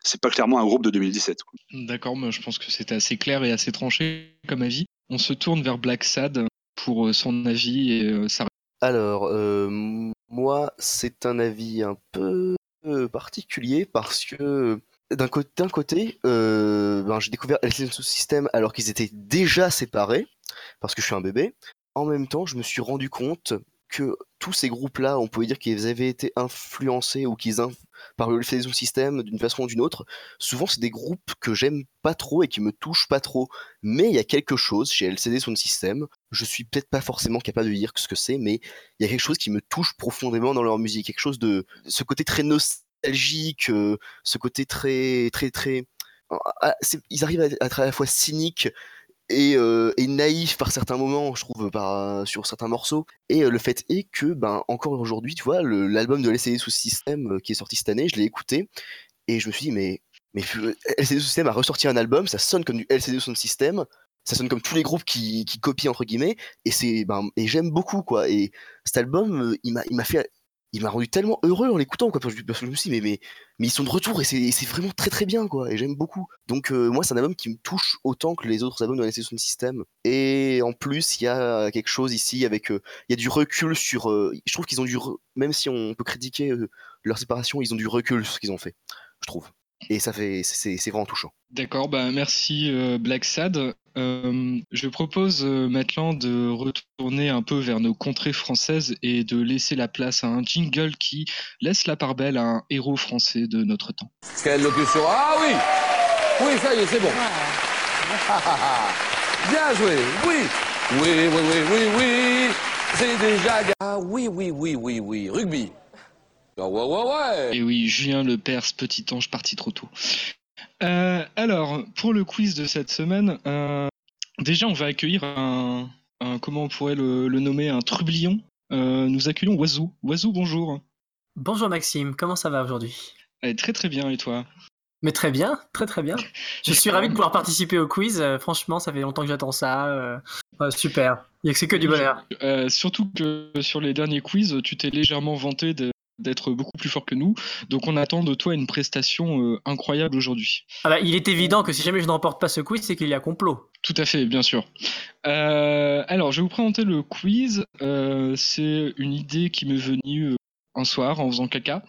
c'est pas clairement un groupe de 2017. D'accord, mais je pense que c'était assez clair et assez tranché comme avis. On se tourne vers Black Sad pour son avis et sa. Alors moi c'est un avis un peu particulier parce que d'un côté, d'un côté ben, j'ai découvert LCD System alors qu'ils étaient déjà séparés parce que je suis un bébé. En même temps, je me suis rendu compte que tous ces groupes-là, on pouvait dire qu'ils avaient été influencés ou qu'ils par le Sound System d'une façon ou d'une autre. Souvent, c'est des groupes que j'aime pas trop et qui me touchent pas trop. Mais il y a quelque chose chez LCD Sound System. Je suis peut-être pas forcément capable de dire ce que c'est, mais il y a quelque chose qui me touche profondément dans leur musique. Quelque chose de ce côté très nostalgique, euh, ce côté très, très, très. Ah, ils arrivent à être à la fois cyniques et, euh, naïf par certains moments, je trouve, par, sur certains morceaux. Et euh, le fait est que, ben, encore aujourd'hui, tu vois, l'album de LCD sous système euh, qui est sorti cette année, je l'ai écouté et je me suis dit, mais, mais LCD sous système a ressorti un album, ça sonne comme du LCD sous système, ça sonne comme tous les groupes qui, qui copient entre guillemets, et c'est, ben, et j'aime beaucoup quoi. Et cet album, il m'a, il m'a fait il m'a rendu tellement heureux en l'écoutant quoi parce que je me suis dit mais, mais, mais ils sont de retour et c'est vraiment très très bien quoi et j'aime beaucoup. Donc euh, moi c'est un album qui me touche autant que les autres albums de la session de système et en plus il y a quelque chose ici avec euh, il y a du recul sur euh, je trouve qu'ils ont du même si on peut critiquer leur séparation ils ont du recul sur ce qu'ils ont fait je trouve et ça fait c'est vraiment touchant. D'accord, bah merci Black Sad. Euh, je propose euh, maintenant de retourner un peu vers nos contrées françaises et de laisser la place à un jingle qui laisse la part belle à un héros français de notre temps. Quelle locution Ah oui Oui, ça y est, c'est bon. Bien joué, oui Oui, oui, oui, oui, oui C'est déjà... Ah oui, oui, oui, oui, oui, rugby Ouais, ouais, ouais Et oui, Julien Lepers, petit ange parti trop tôt. Euh, alors, pour le quiz de cette semaine, euh, déjà, on va accueillir un, comment on pourrait le, nommer, un trublion. Euh, nous accueillons Oiseau. Oiseau, bonjour. Bonjour Maxime, comment ça va aujourd'hui? Très très bien, et toi? Mais très bien, très très bien. Je suis ravi de pouvoir participer au quiz. franchement, ça fait longtemps que j'attends ça. super. C'est que du bonheur. surtout que sur les derniers quiz, tu t'es légèrement vanté de, d'être beaucoup plus fort que nous. Donc on attend de toi une prestation euh, incroyable aujourd'hui. Ah bah, il est évident que si jamais je ne remporte pas ce quiz, c'est qu'il y a complot. Tout à fait, bien sûr. Euh, alors, je vais vous présenter le quiz. Euh, c'est une idée qui m'est venue un soir en faisant caca.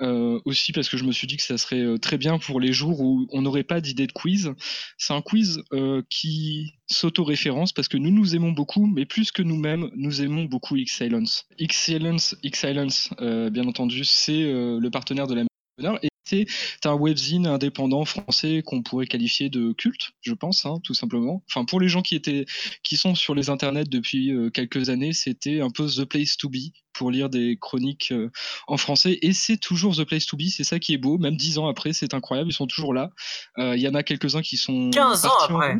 Euh, aussi parce que je me suis dit que ça serait euh, très bien pour les jours où on n'aurait pas d'idée de quiz. C'est un quiz euh, qui s'auto-référence parce que nous nous aimons beaucoup, mais plus que nous-mêmes, nous aimons beaucoup X-Silence. X-Silence, X-Silence bien entendu, c'est le partenaire de la et c'est un webzine indépendant français qu'on pourrait qualifier de culte, je pense, hein, tout simplement. Enfin, pour les gens qui étaient, qui sont sur les internets depuis quelques années, c'était un peu the place to be pour lire des chroniques euh, en français. Et c'est toujours The Place to Be, c'est ça qui est beau. Même dix ans après, c'est incroyable, ils sont toujours là. Euh, il y en a quelques-uns qui sont 15 ans après.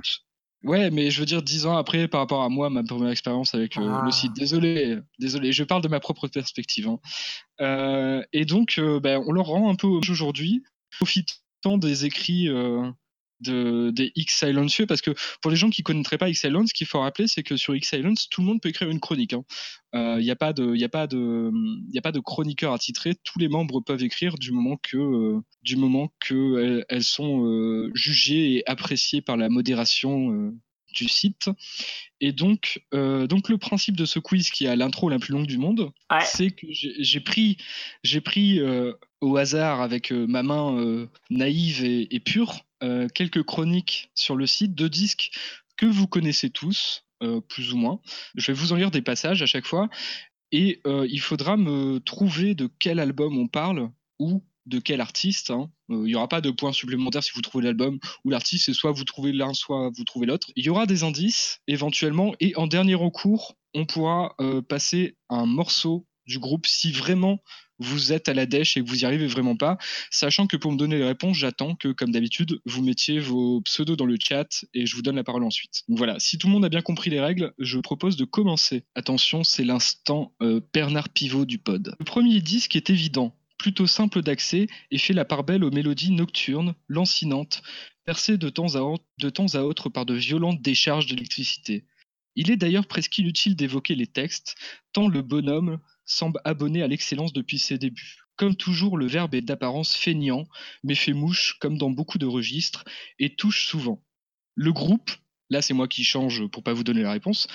Ouais, mais je veux dire, dix ans après, par rapport à moi, ma première expérience avec euh, Ah. le site. Désolé, désolé, je parle de ma propre perspective. hein. Euh, et donc, euh, ben, on leur rend un peu aujourd'hui, profitant des écrits de, des X Silencieux, parce que pour les gens qui connaîtraient pas X Silence, ce qu'il faut rappeler, c'est que sur X Silence, tout le monde peut écrire une chronique. Il n'y a pas de, y a pas de, y a pas de chroniqueur attitré. Tous les membres peuvent écrire du moment que, euh, du moment que elles, elles sont euh, jugées et appréciées par la modération euh, du site. Et donc, euh, donc le principe de ce quiz qui a l'intro la plus longue du monde, Ouais. c'est que j'ai pris, j'ai pris euh, au hasard avec euh, ma main naïve et, et pure quelques chroniques sur le site de disques que vous connaissez tous, plus ou moins. Je vais vous en lire des passages à chaque fois et il faudra me trouver de quel album on parle ou de quel artiste. hein. Euh, Il n'y aura pas de points supplémentaires si vous trouvez l'album ou l'artiste, c'est soit vous trouvez l'un, soit vous trouvez l'autre. Il y aura des indices éventuellement et en dernier recours, on pourra euh, passer un morceau du groupe si vraiment vous êtes à la dèche et que vous y arrivez vraiment pas, sachant que pour me donner les réponses, j'attends que, comme d'habitude, vous mettiez vos pseudos dans le chat et je vous donne la parole ensuite. Donc voilà, si tout le monde a bien compris les règles, je propose de commencer. Attention, c'est l'instant euh, Bernard Pivot du pod. Le premier disque est évident, plutôt simple d'accès et fait la part belle aux mélodies nocturnes, lancinantes, percées de temps à, autre- par de violentes décharges d'électricité. Il est d'ailleurs presque inutile d'évoquer les textes, tant le bonhomme semble abonné à l'excellence depuis ses débuts. Comme toujours, le verbe est d'apparence feignant, mais fait mouche comme dans beaucoup de registres, et touche souvent. Le groupe, là c'est moi qui change pour pas vous donner la réponse,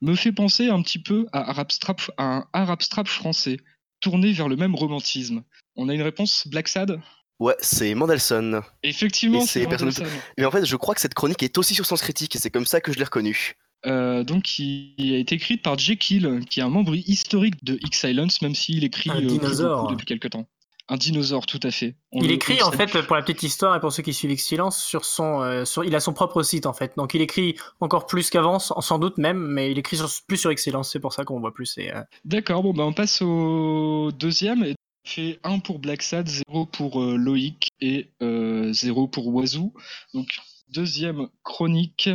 me fait penser un petit peu à un Arab Strap français, tourné vers le même romantisme. On a une réponse, Black Sad? Ouais, c'est Mendelssohn. Effectivement, c'est Mendelssohn. Mais en fait, je crois que cette chronique est aussi sur Sens Critique et c'est comme ça que je l'ai reconnu. Euh, donc, qui a été écrite par Jekyll, qui est un membre historique de X-Silence, même s'il écrit Un euh, depuis quelques temps. Un dinosaure, tout à fait. On Il le- écrit en fait pour la petite histoire et pour ceux qui suivent Silence sur son euh, sur il a son propre site en fait donc il écrit encore plus qu'avant sans, doute même mais il écrit sur- plus sur Excellence c'est pour ça qu'on voit plus euh, D'accord, bon, bah, on passe au deuxième. Et fait 1 pour Black Sad, 0 pour euh, Loïc et 0 pour Wazoo. Donc, deuxième chronique.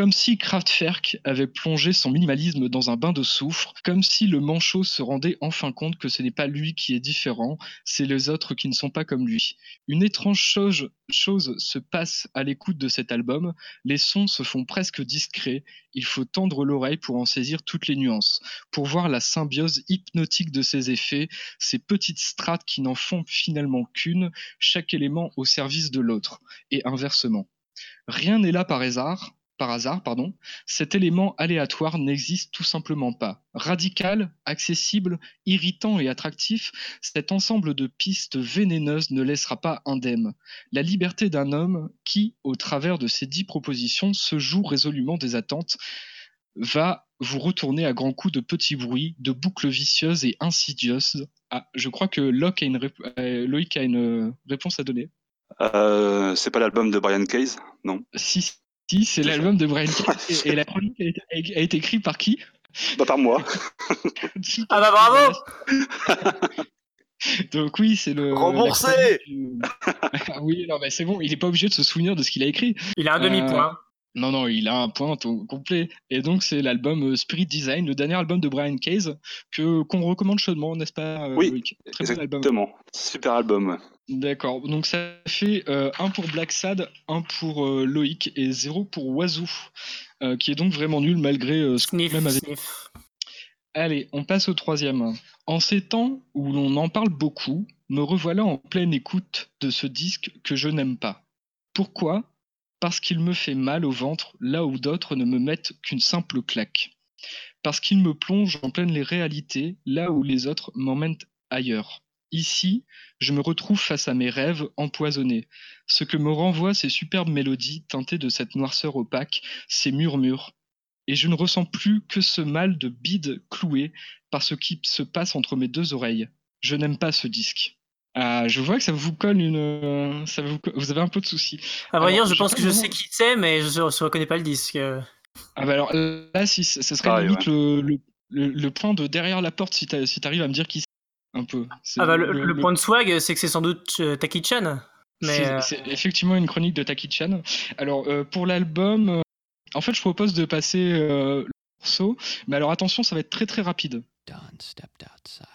Comme si Kraftwerk avait plongé son minimalisme dans un bain de soufre, comme si le manchot se rendait enfin compte que ce n'est pas lui qui est différent, c'est les autres qui ne sont pas comme lui. Une étrange chose, se passe à l'écoute de cet album, les sons se font presque discrets, il faut tendre l'oreille pour en saisir toutes les nuances pour voir la symbiose hypnotique de ces effets, ces petites strates qui n'en font finalement qu'une, chaque élément au service de l'autre, et inversement. Rien n'est là par hasard, par hasard, pardon. Cet élément aléatoire n'existe tout simplement pas. Radical, accessible, irritant et attractif, cet ensemble de pistes vénéneuses ne laissera pas indemne. La liberté d'un homme qui, au travers de ses dix propositions, se joue résolument des attentes, va vous retourner à grands coups de petits bruits, de boucles vicieuses et insidieuses. Ah, je crois que Locke a une rép- euh, Loïc a une euh, réponse à donner. Euh, c'est pas l'album de Brian Case? Non. Si, si, c'est l'album de Brian Cage. Et, et la chronique a été, a été écrite par qui Pas par moi. Ah bah bravo Donc oui, c'est le... Remboursé du- oui, non, mais c'est bon, il est pas obligé de se souvenir de ce qu'il a écrit. il a un Euh, demi-point Non, non, il a un point complet. Et donc, c'est l'album euh, Spirit Design, le dernier album de Brian Case, que qu'on recommande chaudement, n'est-ce pas, euh, Oui, Très bon album. Exactement. Super album. D'accord, donc ça fait euh, un pour Black Sad, un pour euh, Loïc et zéro pour Wazoo, euh, qui est donc vraiment nul malgré ce qu'on même avec. Allez, on passe au troisième. En ces temps où l'on en parle beaucoup, me revoilà en pleine écoute de ce disque que je n'aime pas. Pourquoi? Parce qu'il me fait mal au ventre là où d'autres ne me mettent qu'une simple claque. Parce qu'il me plonge en pleine les réalités là où les autres m'emmènent ailleurs. Ici, je me retrouve face à mes rêves empoisonnés. Ce que me renvoient ces superbes mélodies teintées de cette noirceur opaque, ces murmures, et je ne ressens plus que ce mal de bide cloué par ce qui se passe entre mes deux oreilles. Je n'aime pas ce disque. Ah, je vois que ça vous colle une. Ça vous, avez un peu de soucis. à vrai dire je pense que je sais qui c'est mais je ne reconnais pas le disque. Ah bah alors là, si, ce serait Pareil, limite le, le, le, le point de derrière la porte si tu si arrives à me dire qui c'est. Un peu. C'est ah bah le, le point de swag c'est que c'est sans doute euh, Taki-chan mais C'est euh, c'est effectivement une chronique de Taki Chan. Alors, euh, pour l'album, euh, En fait, je propose de passer euh, le morceau, mais alors attention, ça va être très très rapide. Don stepped outside.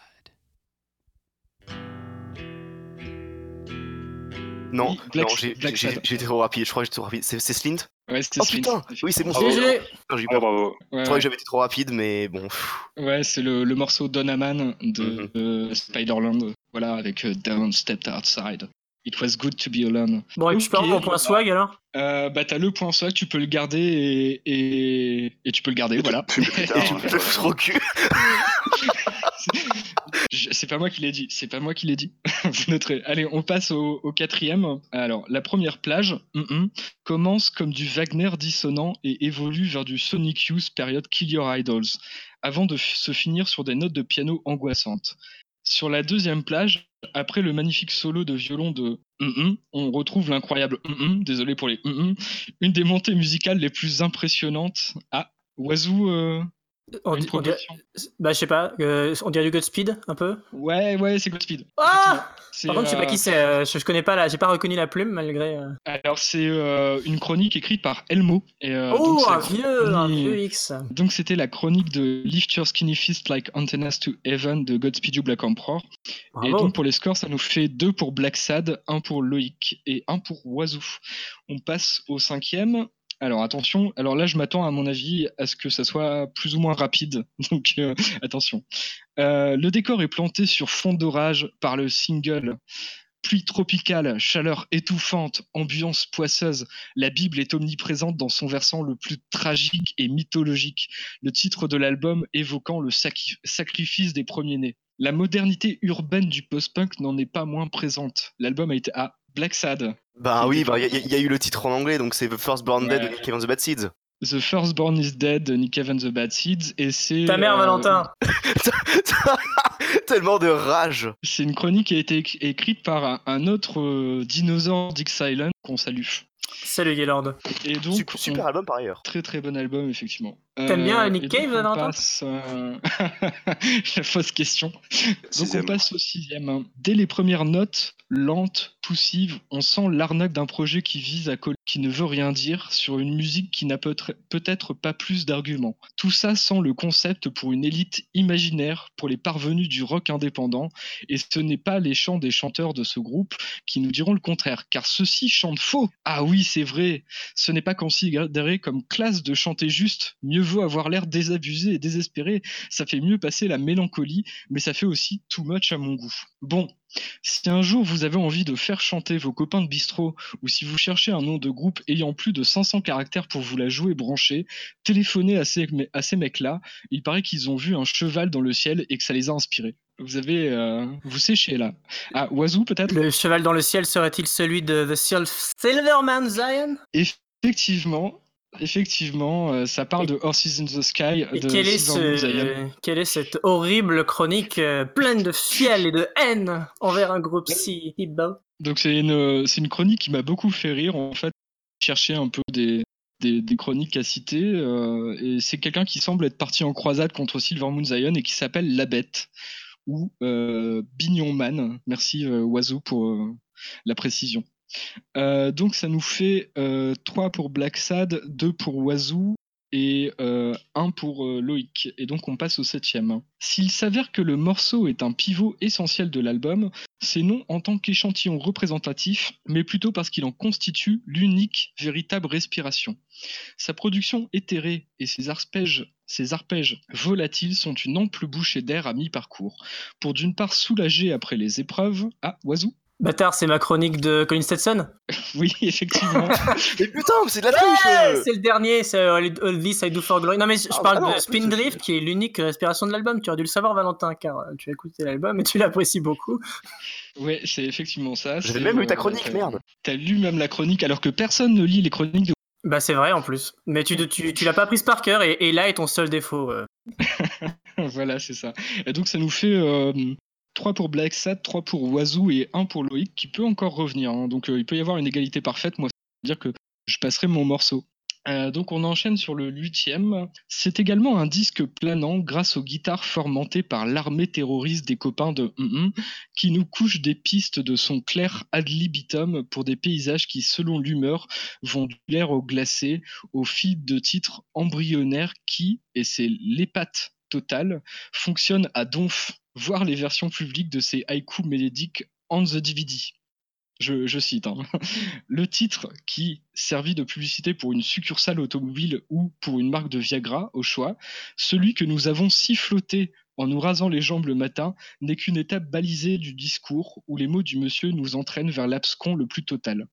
Non, Black- non, j'ai trop rapide. Je crois que j'étais trop rapide. C'est Slint? Ouais, c'était Oh Slint, putain Oui, c'est bon. Bravo. c'est bon. GG. Non, j'ai eu Ah, bravo. Je Ouais, croyais que j'avais été trop rapide, mais bon. ouais, c'est le, le morceau Donaman de Mhm. euh, Spiderland, voilà, avec euh, Down Stepped Outside. It was good to be alone. Bon, et puis je peux avoir mon point swag alors Euh, bah t'as le point swag, tu peux le garder et, et, et tu peux le garder, voilà. Tu hein. me le fous au cul. Je- C'est pas moi qui l'ai dit, c'est pas moi qui l'ai dit. Vous noterez. Allez, on passe au, au quatrième. Alors, la première plage hum, hum, commence comme du Wagner dissonant et évolue vers du Sonic Youth période Kill Your Idols, avant de se finir sur des notes de piano angoissantes. Sur la deuxième plage, après le magnifique solo de violon de hum, on retrouve l'incroyable hum, désolé pour les une des montées musicales les plus impressionnantes. Ah, Oiseau, euh, on, dirait, Bah, je sais pas, euh, on dirait du Godspeed un peu Ouais, ouais, c'est Godspeed. Ah C'est, Par contre, je sais pas euh, qui c'est, euh, je, je connais pas là, j'ai pas reconnu la plume malgré. euh. Alors c'est euh, une chronique écrite par Elmo. Et, euh, donc, oh, c'est un vieux, un vieux X. Donc c'était la chronique de Lift Your Skinny Fist Like Antennas to Heaven de Godspeed You Black Emperor. Et donc pour les scores, ça nous fait deux pour Black Sad, un pour Loïc et un pour Oiseau. On passe au cinquième. Alors attention, alors là je m'attends à mon avis à ce que ça soit plus ou moins rapide, donc euh, attention. Euh, le décor est planté sur fond d'orage par le single Pluie tropicale, chaleur étouffante, ambiance poisseuse, la Bible est omniprésente dans son versant le plus tragique et mythologique, le titre de l'album évoquant le sacri- sacrifice des premiers-nés. La modernité urbaine du post-punk n'en est pas moins présente. L'album a été à Black Sad. Bah oui, était bah il y, a- y a eu le titre en anglais, donc c'est The First Born Dead de Nick Cave and the Bad Seeds. The Firstborn is Dead de Nick Cave and the Bad Seeds et c'est Ta mère, euh, Valentin. Tellement de rage. C'est une chronique qui a été éc- écrite par un, un autre euh, dinosaure Dick Silent qu'on salue. Salut Gaylord. Et donc Super, super on- album par ailleurs. Très très bon album, effectivement. T'aimes bien Nick Cave, on Valentin passe, euh, La fausse question. Donc Sixième. on passe au sixième. Dès les premières notes, lentes, poussives, on sent l'arnaque d'un projet qui vise à coller, qui ne veut rien dire, sur une musique qui n'a peut- peut-être pas plus d'arguments. Tout ça sent le concept pour une élite imaginaire, pour les parvenus du rock indépendant, et ce n'est pas les chants des chanteurs de ce groupe qui nous diront le contraire, car ceux-ci chantent faux. Ah oui, c'est vrai, ce n'est pas considéré comme classe de chanter juste. Mieux vaut avoir l'air désabusé et désespéré. Ça fait mieux passer la mélancolie, mais ça fait aussi too much à mon goût. Bon. Si un jour vous avez envie de faire chanter vos copains de bistrot, ou si vous cherchez un nom de groupe ayant plus de 500 caractères pour vous la jouer branchée, téléphonez à ces, à ces mecs-là. Il paraît qu'ils ont vu un cheval dans le ciel et que ça les a inspirés. Vous avez, euh, vous séchez là. Ah, Oiseau peut-être? Le cheval dans le ciel serait-il celui de The Sil- Silverman Zion? Effectivement, effectivement, euh, ça parle de Horses in the Sky Et de quel est, Silver ce... Moon Zion. quelle est cette horrible chronique euh, pleine de fiel et de haine envers un groupe si beau Donc c'est une, une chronique qui m'a beaucoup fait rire. En fait, chercher un peu des, des, des chroniques à citer. euh, et c'est quelqu'un qui semble être parti en croisade contre Silver Moon Zion et qui s'appelle La Bête ou euh, Bignon Man. Merci euh, Oiseau pour euh, la précision. Euh, donc ça nous fait euh, 3 pour Black Sad, 2 pour Oiseau et euh, 1 pour euh, Loïc. Et donc on passe au septième. S'il s'avère que le morceau est un pivot essentiel de l'album, c'est non en tant qu'échantillon représentatif, mais plutôt parce qu'il en constitue l'unique véritable respiration. Sa production éthérée et ses arpèges, ses arpèges volatiles sont une ample bouchée d'air à mi-parcours, pour d'une part soulager après les épreuves. Ah, Oiseau Bâtard, c'est ma chronique de Colin Stetson Oui, effectivement. Mais putain, c'est de la triche Ouais, euh. C'est le dernier, c'est euh, All This I Do For Glory. Non mais je Ah, parle bah non, de Spin Drift qui est l'unique respiration de l'album. Tu aurais dû le savoir Valentin car euh, tu as écouté l'album et tu l'apprécies beaucoup. ouais, c'est effectivement ça. J'avais c'est, même lu ta euh, chronique, merde. T'as lu même la chronique alors que personne ne lit les chroniques de Bah c'est vrai en plus. Mais tu, tu, tu l'as pas prise par cœur et, et là est ton seul défaut. euh. voilà, c'est ça. Et donc ça nous fait euh, 3 pour Black Sad, 3 pour Oiseau et 1 pour Loïc qui peut encore revenir. hein. Donc euh, il peut y avoir une égalité parfaite. Moi, ça veut dire que je passerai mon morceau. Euh, donc on enchaîne sur le huitième. C'est également un disque planant grâce aux guitares formentées par l'armée terroriste des copains de mm qui nous couche des pistes de son clair ad libitum pour des paysages qui, selon l'humeur, vont du l'air au glacé au fil de titres embryonnaires qui, et c'est l'épate totale, fonctionnent à donf, voir les versions publiques de ces haïkus mélodiques on the DVD. Je, cite. hein. Le titre, qui servit de publicité pour une succursale automobile ou pour une marque de Viagra, au choix, celui que nous avons siffloté en nous rasant les jambes le matin, n'est qu'une étape balisée du discours où les mots du monsieur nous entraînent vers l'abscon le plus total.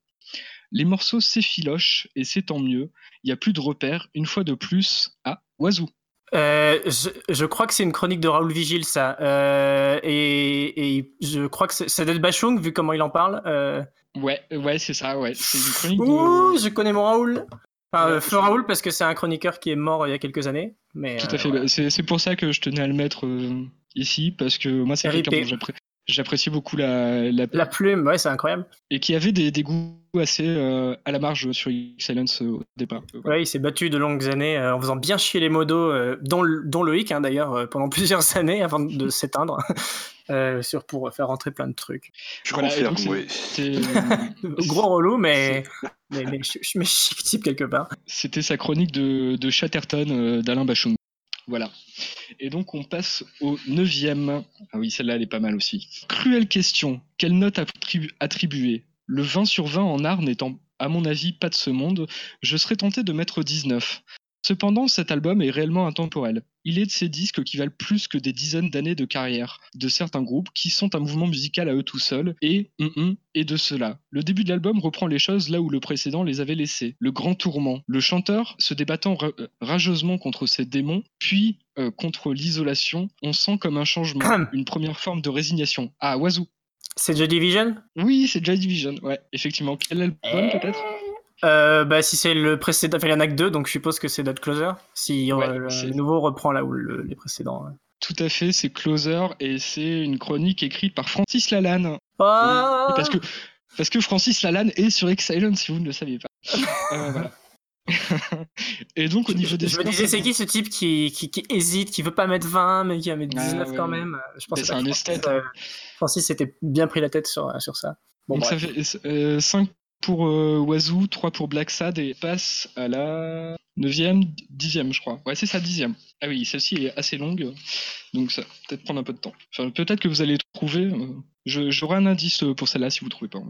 Les morceaux s'effilochent et c'est tant mieux. Il n'y a plus de repères, une fois de plus, à Oiseau. Euh, je, je crois que c'est une chronique de Raoul Vigil, ça. Euh, et, et je crois que c'est- ça doit être Bachung, vu comment il en parle. Euh, Ouais, ouais, c'est ça, ouais. C'est une chronique de... Ouh, je connais mon Raoul. Enfin, Ouais, feu Raoul, parce que c'est un chroniqueur qui est mort il y a quelques années. Mais, Tout à fait. ouais. bah, C'est pour ça que je tenais à le mettre ici, parce que moi, c'est quelqu'un dont j'apprécie beaucoup la, la, La plume, ouais, c'est incroyable. et qui avait des, des goûts assez euh, à la marge sur Silence au départ. Euh, Ouais, il s'est battu de longues années euh, en faisant bien chier les modos, euh, dont, le- dont Loïc, hein, d'ailleurs, euh, pendant plusieurs années avant de s'éteindre, euh, sur, pour faire rentrer plein de trucs. Je Voilà, confirme, donc, c'est- oui. Euh, Gros relou, mais, mais, mais, chic type quelque part. c'était sa chronique de, de Chatterton euh, d'Alain Bachung. Voilà. Et donc on passe au neuvième. Ah oui, celle-là, elle est pas mal aussi. Cruelle question. Quelle note attribu- attribuer? Le 20 sur 20 en art n'étant, à mon avis, pas de ce monde, je serais tenté de mettre 19. Cependant, cet album est réellement intemporel. Il est de ces disques qui valent plus que des dizaines d'années de carrière de certains groupes qui sont un mouvement musical à eux tout seuls et hum, hum, et de cela. Le début de l'album reprend les choses là où le précédent les avait laissées. Le grand tourment. Le chanteur se débattant ra- euh, rageusement contre ses démons, puis euh, contre l'isolation, on sent comme un changement, une première forme de résignation. Ah, Wazoo. C'est Joy Division? Oui, c'est Joy Division. Ouais, effectivement. Quel album peut-être? Euh, bah, Si c'est le précédent, enfin, il y en a que deux, donc je suppose que c'est Dot Closer. Si Ouais, euh, le, c'est- le nouveau reprend là où le- les précédents. ouais. Tout à fait, c'est Closer et c'est une chronique écrite par Francis Lalanne. Ah parce que parce que Francis Lalanne est sur Excellent si vous ne le saviez pas. Euh, voilà. et donc au niveau des je me disais, c'est qui ce type qui, qui, qui hésite, qui veut pas mettre 20, mais qui va mettre Ah, 19 ouais, quand ouais. même? Je pensais c'est un esthète, euh, Francis s'était bien pris la tête sur, sur ça. Bon, donc ça fait 5 pour euh, Wazoo, 3 pour Black Sad et passe à la 9e, 10e je crois. Ouais c'est ça 10e. Ah oui, celle-ci est assez longue, donc ça peut-être prendre un peu de temps. Enfin peut-être que vous allez trouver. euh, J'aurai un indice pour celle-là si vous trouvez pas, on.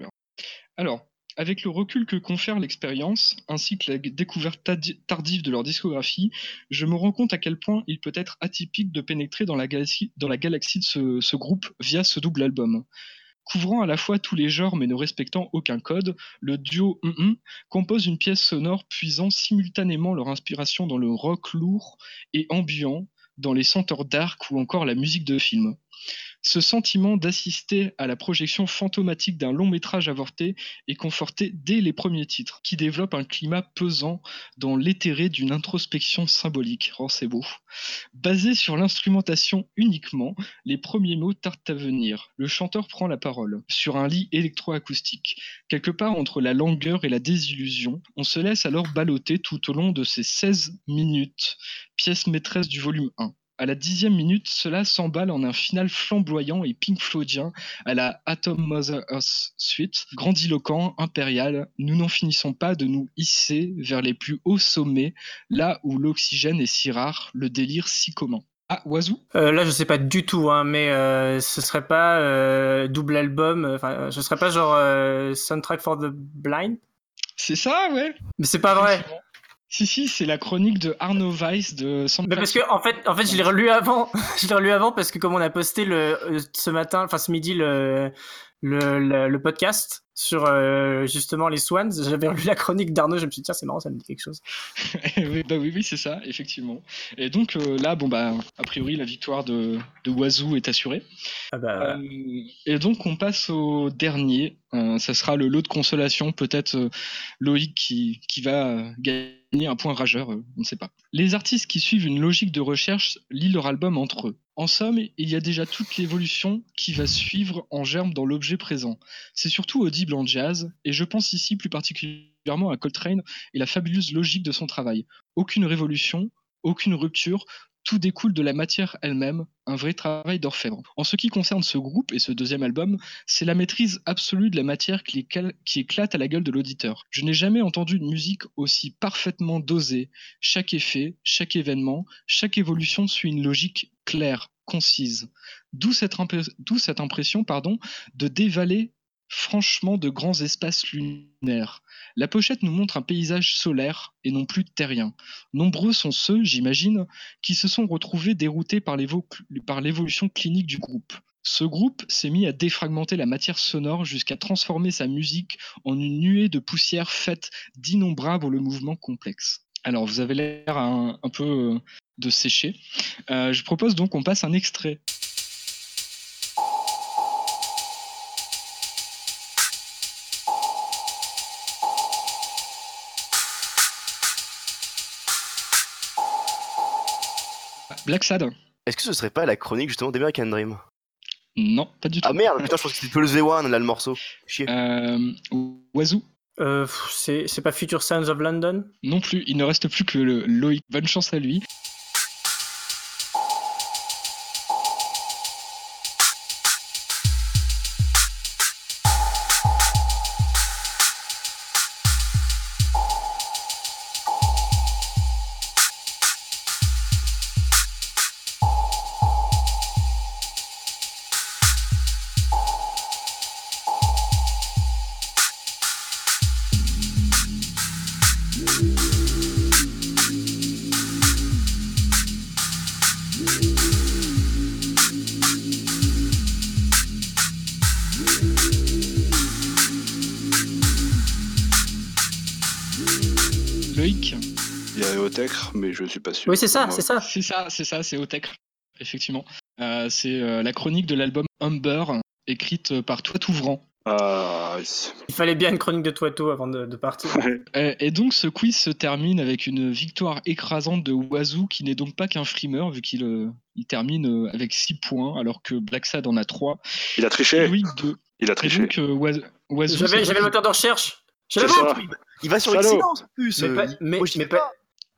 Alors, avec le recul que confère l'expérience, ainsi que la découverte tardive de leur discographie, je me rends compte à quel point il peut être atypique de pénétrer dans la galaxie, dans la galaxie de ce groupe via ce double album. Couvrant à la fois tous les genres mais ne respectant aucun code, le duo Hum compose une pièce sonore puisant simultanément leur inspiration dans le rock lourd et ambiant, dans les senteurs d'arc ou encore la musique de film. Ce sentiment d'assister à la projection fantomatique d'un long métrage avorté est conforté dès les premiers titres, qui développent un climat pesant dans l'éthéré d'une introspection symbolique. Oh, c'est. Basé sur l'instrumentation uniquement, les premiers mots tardent à venir. Le chanteur prend la parole, sur un lit électroacoustique. Quelque part entre la langueur et la désillusion, on se laisse alors balloter tout au long de ces 16 minutes, pièce maîtresse du volume 1. À la dixième minute, cela s'emballe en un final flamboyant et Pink Floydien à la Atom Mother Earth Suite, grandiloquent, impérial. Nous n'en finissons pas de nous hisser vers les plus hauts sommets, là où l'oxygène est si rare, le délire si commun. Ah, Wazoo Euh, là, je sais pas du tout, hein, mais euh, ce serait pas euh, double album, euh, enfin, ce serait pas genre Soundtrack for the Blind? C'est ça, ouais. Mais c'est pas vrai Si, si, c'est la chronique de Arno Weiss de Soundtrack. parce que en fait, en fait, je l'ai relu avant. je l'ai relu avant parce que comme on a posté le euh, ce matin, enfin ce midi le le, le, le podcast sur euh, justement les Swans, j'avais relu la chronique d'Arnaud. Je me suis dit tiens c'est marrant, ça me dit quelque chose. oui, bah oui, oui, c'est ça, effectivement. Et donc euh, là, bon bah, a priori, la victoire de, de Wazoo est assurée. Ah bah, Euh, et donc on passe au dernier. Ça sera le lot de consolation, peut-être Loïc qui, qui va euh, gagner un point rageur, euh, on ne sait pas. Les artistes qui suivent une logique de recherche lient leur album entre eux. En somme, il y a déjà toute l'évolution qui va suivre en germe dans l'objet présent. C'est surtout audible en jazz, et je pense ici plus particulièrement à Coltrane et la fabuleuse logique de son travail. Aucune révolution, aucune rupture, tout découle de la matière elle-même, un vrai travail d'orfèvre. En ce qui concerne ce groupe et ce deuxième album, c'est la maîtrise absolue de la matière qui, éclate à la gueule de l'auditeur. Je n'ai jamais entendu une musique aussi parfaitement dosée. Chaque effet, chaque événement, chaque évolution suit une logique claire, concise. D'où cette, cette, impression pardon, de dévaler franchement de grands espaces lunaires. La pochette nous montre un paysage solaire et non plus terrien. Nombreux sont ceux, j'imagine, qui se sont retrouvés déroutés par l'évolution clinique du groupe. Ce groupe s'est mis à défragmenter la matière sonore jusqu'à transformer sa musique en une nuée de poussière faite d'innombrables mouvements complexes. Alors, vous avez l'air un, peu euh, de sécher. Euh, je propose donc qu'on passe un extrait. Black Sad. Est-ce que ce serait pas la chronique justement d'American Dream Non, pas du tout. Ah merde, putain, je pense que c'était The One là le morceau. Chier. Euh, Wazoo. Euh, c'est pas Future Sounds of London? Non plus, il ne reste plus que le Loïc. Bonne chance à lui. Oui, c'est ça, c'est ça. C'est ça, c'est ça, c'est Otech, effectivement. Euh, c'est euh, la chronique de l'album Humber, écrite par Toi Ouvrant. Ah, Il fallait bien une chronique de Toitou avant de, partir. et, donc ce quiz se termine avec une victoire écrasante de Wazoo, qui n'est donc pas qu'un frimeur, vu qu'il euh, il termine avec 6 points, alors que Black Sad en a 3. Il a triché. Louis Il a triché. J'avais le moteur de recherche. Il va sur l'excellence en plus. Mais, mais, pas,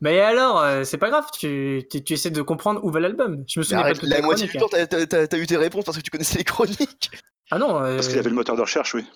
mais alors, euh, c'est pas grave, tu, tu, essaies de comprendre où va l'album. Je me souviens pas de La moitié du temps, t'as eu tes réponses parce que tu connaissais les chroniques. Ah non. Euh, parce qu'il avait le moteur de recherche, oui.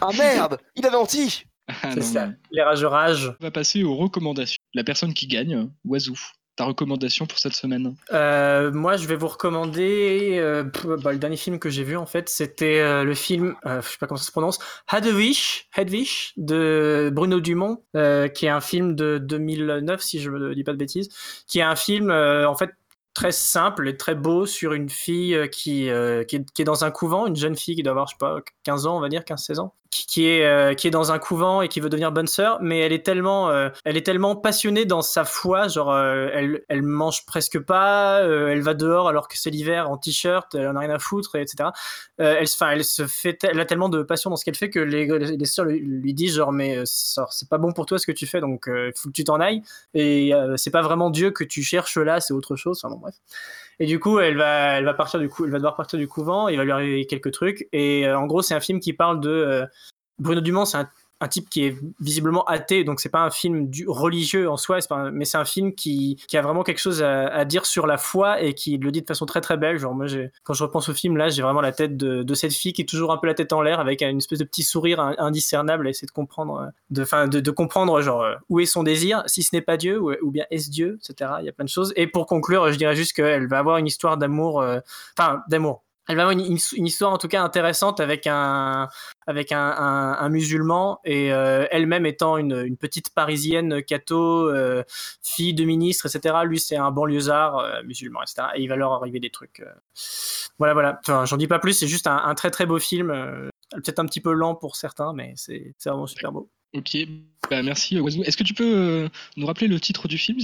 ah merde Il a menti ah C'est ça, les rage rage. On va passer aux recommandations. La personne qui gagne, Wazoo ta recommandation pour cette semaine euh, Moi, je vais vous recommander. Euh, bah, le dernier film que j'ai vu, en fait, c'était euh, le film, je sais pas comment ça se prononce, Hedwig, Hedwig de Bruno Dumont, qui est un film de 2009, si je ne dis pas de bêtises, qui est un film, en fait, très simple et très beau sur une fille qui, qui, est, qui, est, dans un couvent, une jeune fille qui doit avoir, je sais pas, 15 ans, on va dire, 15-16 ans, qui, est euh, qui est dans un couvent et qui veut devenir bonne sœur, mais elle est tellement euh, elle est tellement passionnée dans sa foi, genre euh, elle elle mange presque pas, elle va dehors alors que c'est l'hiver en t-shirt, elle en a rien à foutre, etc. elle enfin elle se fait elle a tellement de passion dans ce qu'elle fait que les les sœurs lui, disent genre mais c'est pas bon pour toi ce que tu fais donc faut que tu t'en ailles et c'est pas vraiment Dieu que tu cherches là, c'est autre chose. Enfin bon bref. Et du coup, elle va, elle va partir du coup, elle va devoir partir du couvent. Il va lui arriver quelques trucs. Et en gros, c'est un film qui parle de Bruno Dumont, c'est un, type qui est visiblement athée, donc c'est pas un film du, religieux en soi, mais c'est un film qui, a vraiment quelque chose à, dire sur la foi et qui le dit de façon très très belle. Genre moi, quand je repense au film là, j'ai vraiment la tête de, cette fille qui est toujours un peu la tête en l'air avec une espèce de petit sourire indiscernable à essayer de comprendre, de, de, comprendre genre où est son désir, si ce n'est pas Dieu ou, bien est-ce Dieu, etc. Il y a plein de choses. Et pour conclure, je dirais juste qu'elle va avoir une histoire d'amour, euh, enfin d'amour elle va avoir une, histoire en tout cas intéressante avec un avec un, musulman et euh, elle-même étant une, petite parisienne catho, euh, fille de ministre, etc. Lui c'est un banlieusard euh, musulman, etc. Et il va leur arriver des trucs. Voilà, voilà. Enfin, j'en dis pas plus. C'est juste un, très très beau film. Peut-être un petit peu lent pour certains, mais c'est vraiment super beau. Ok, bah, merci Est-ce que tu peux nous rappeler le titre du film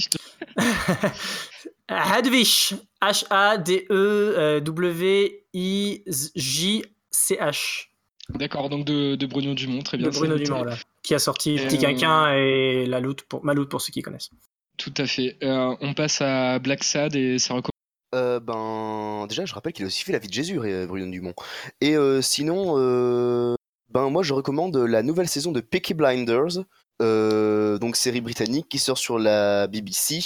Hedwig, H-A-D-E-W-I-J-C-H. D'accord, donc de, Bruno Dumont, très bien. De Bruno Dumont, là, qui a sorti Petit euh, Quinquin et La Loute pour, Maloute pour ceux qui connaissent. Tout à fait. Euh, on passe à Black Sad et ça recommence. Euh, ben, déjà, je rappelle qu'il a aussi fait La vie de Jésus, Bruno Dumont. Et sinon, ben, moi, je recommande la nouvelle saison de Peaky Blinders, euh, donc série britannique qui sort sur la BBC,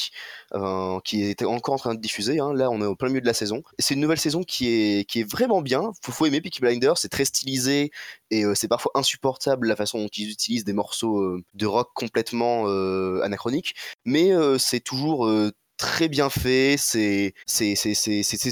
euh, qui est encore en train de diffuser. Hein. Là, on est au plein milieu de la saison. C'est une nouvelle saison qui est, qui est vraiment bien. Faut, faut aimer Peaky Blinders, c'est très stylisé et euh, c'est parfois insupportable la façon dont ils utilisent des morceaux euh, de rock complètement euh, anachroniques, mais euh, c'est toujours très bien fait, c'est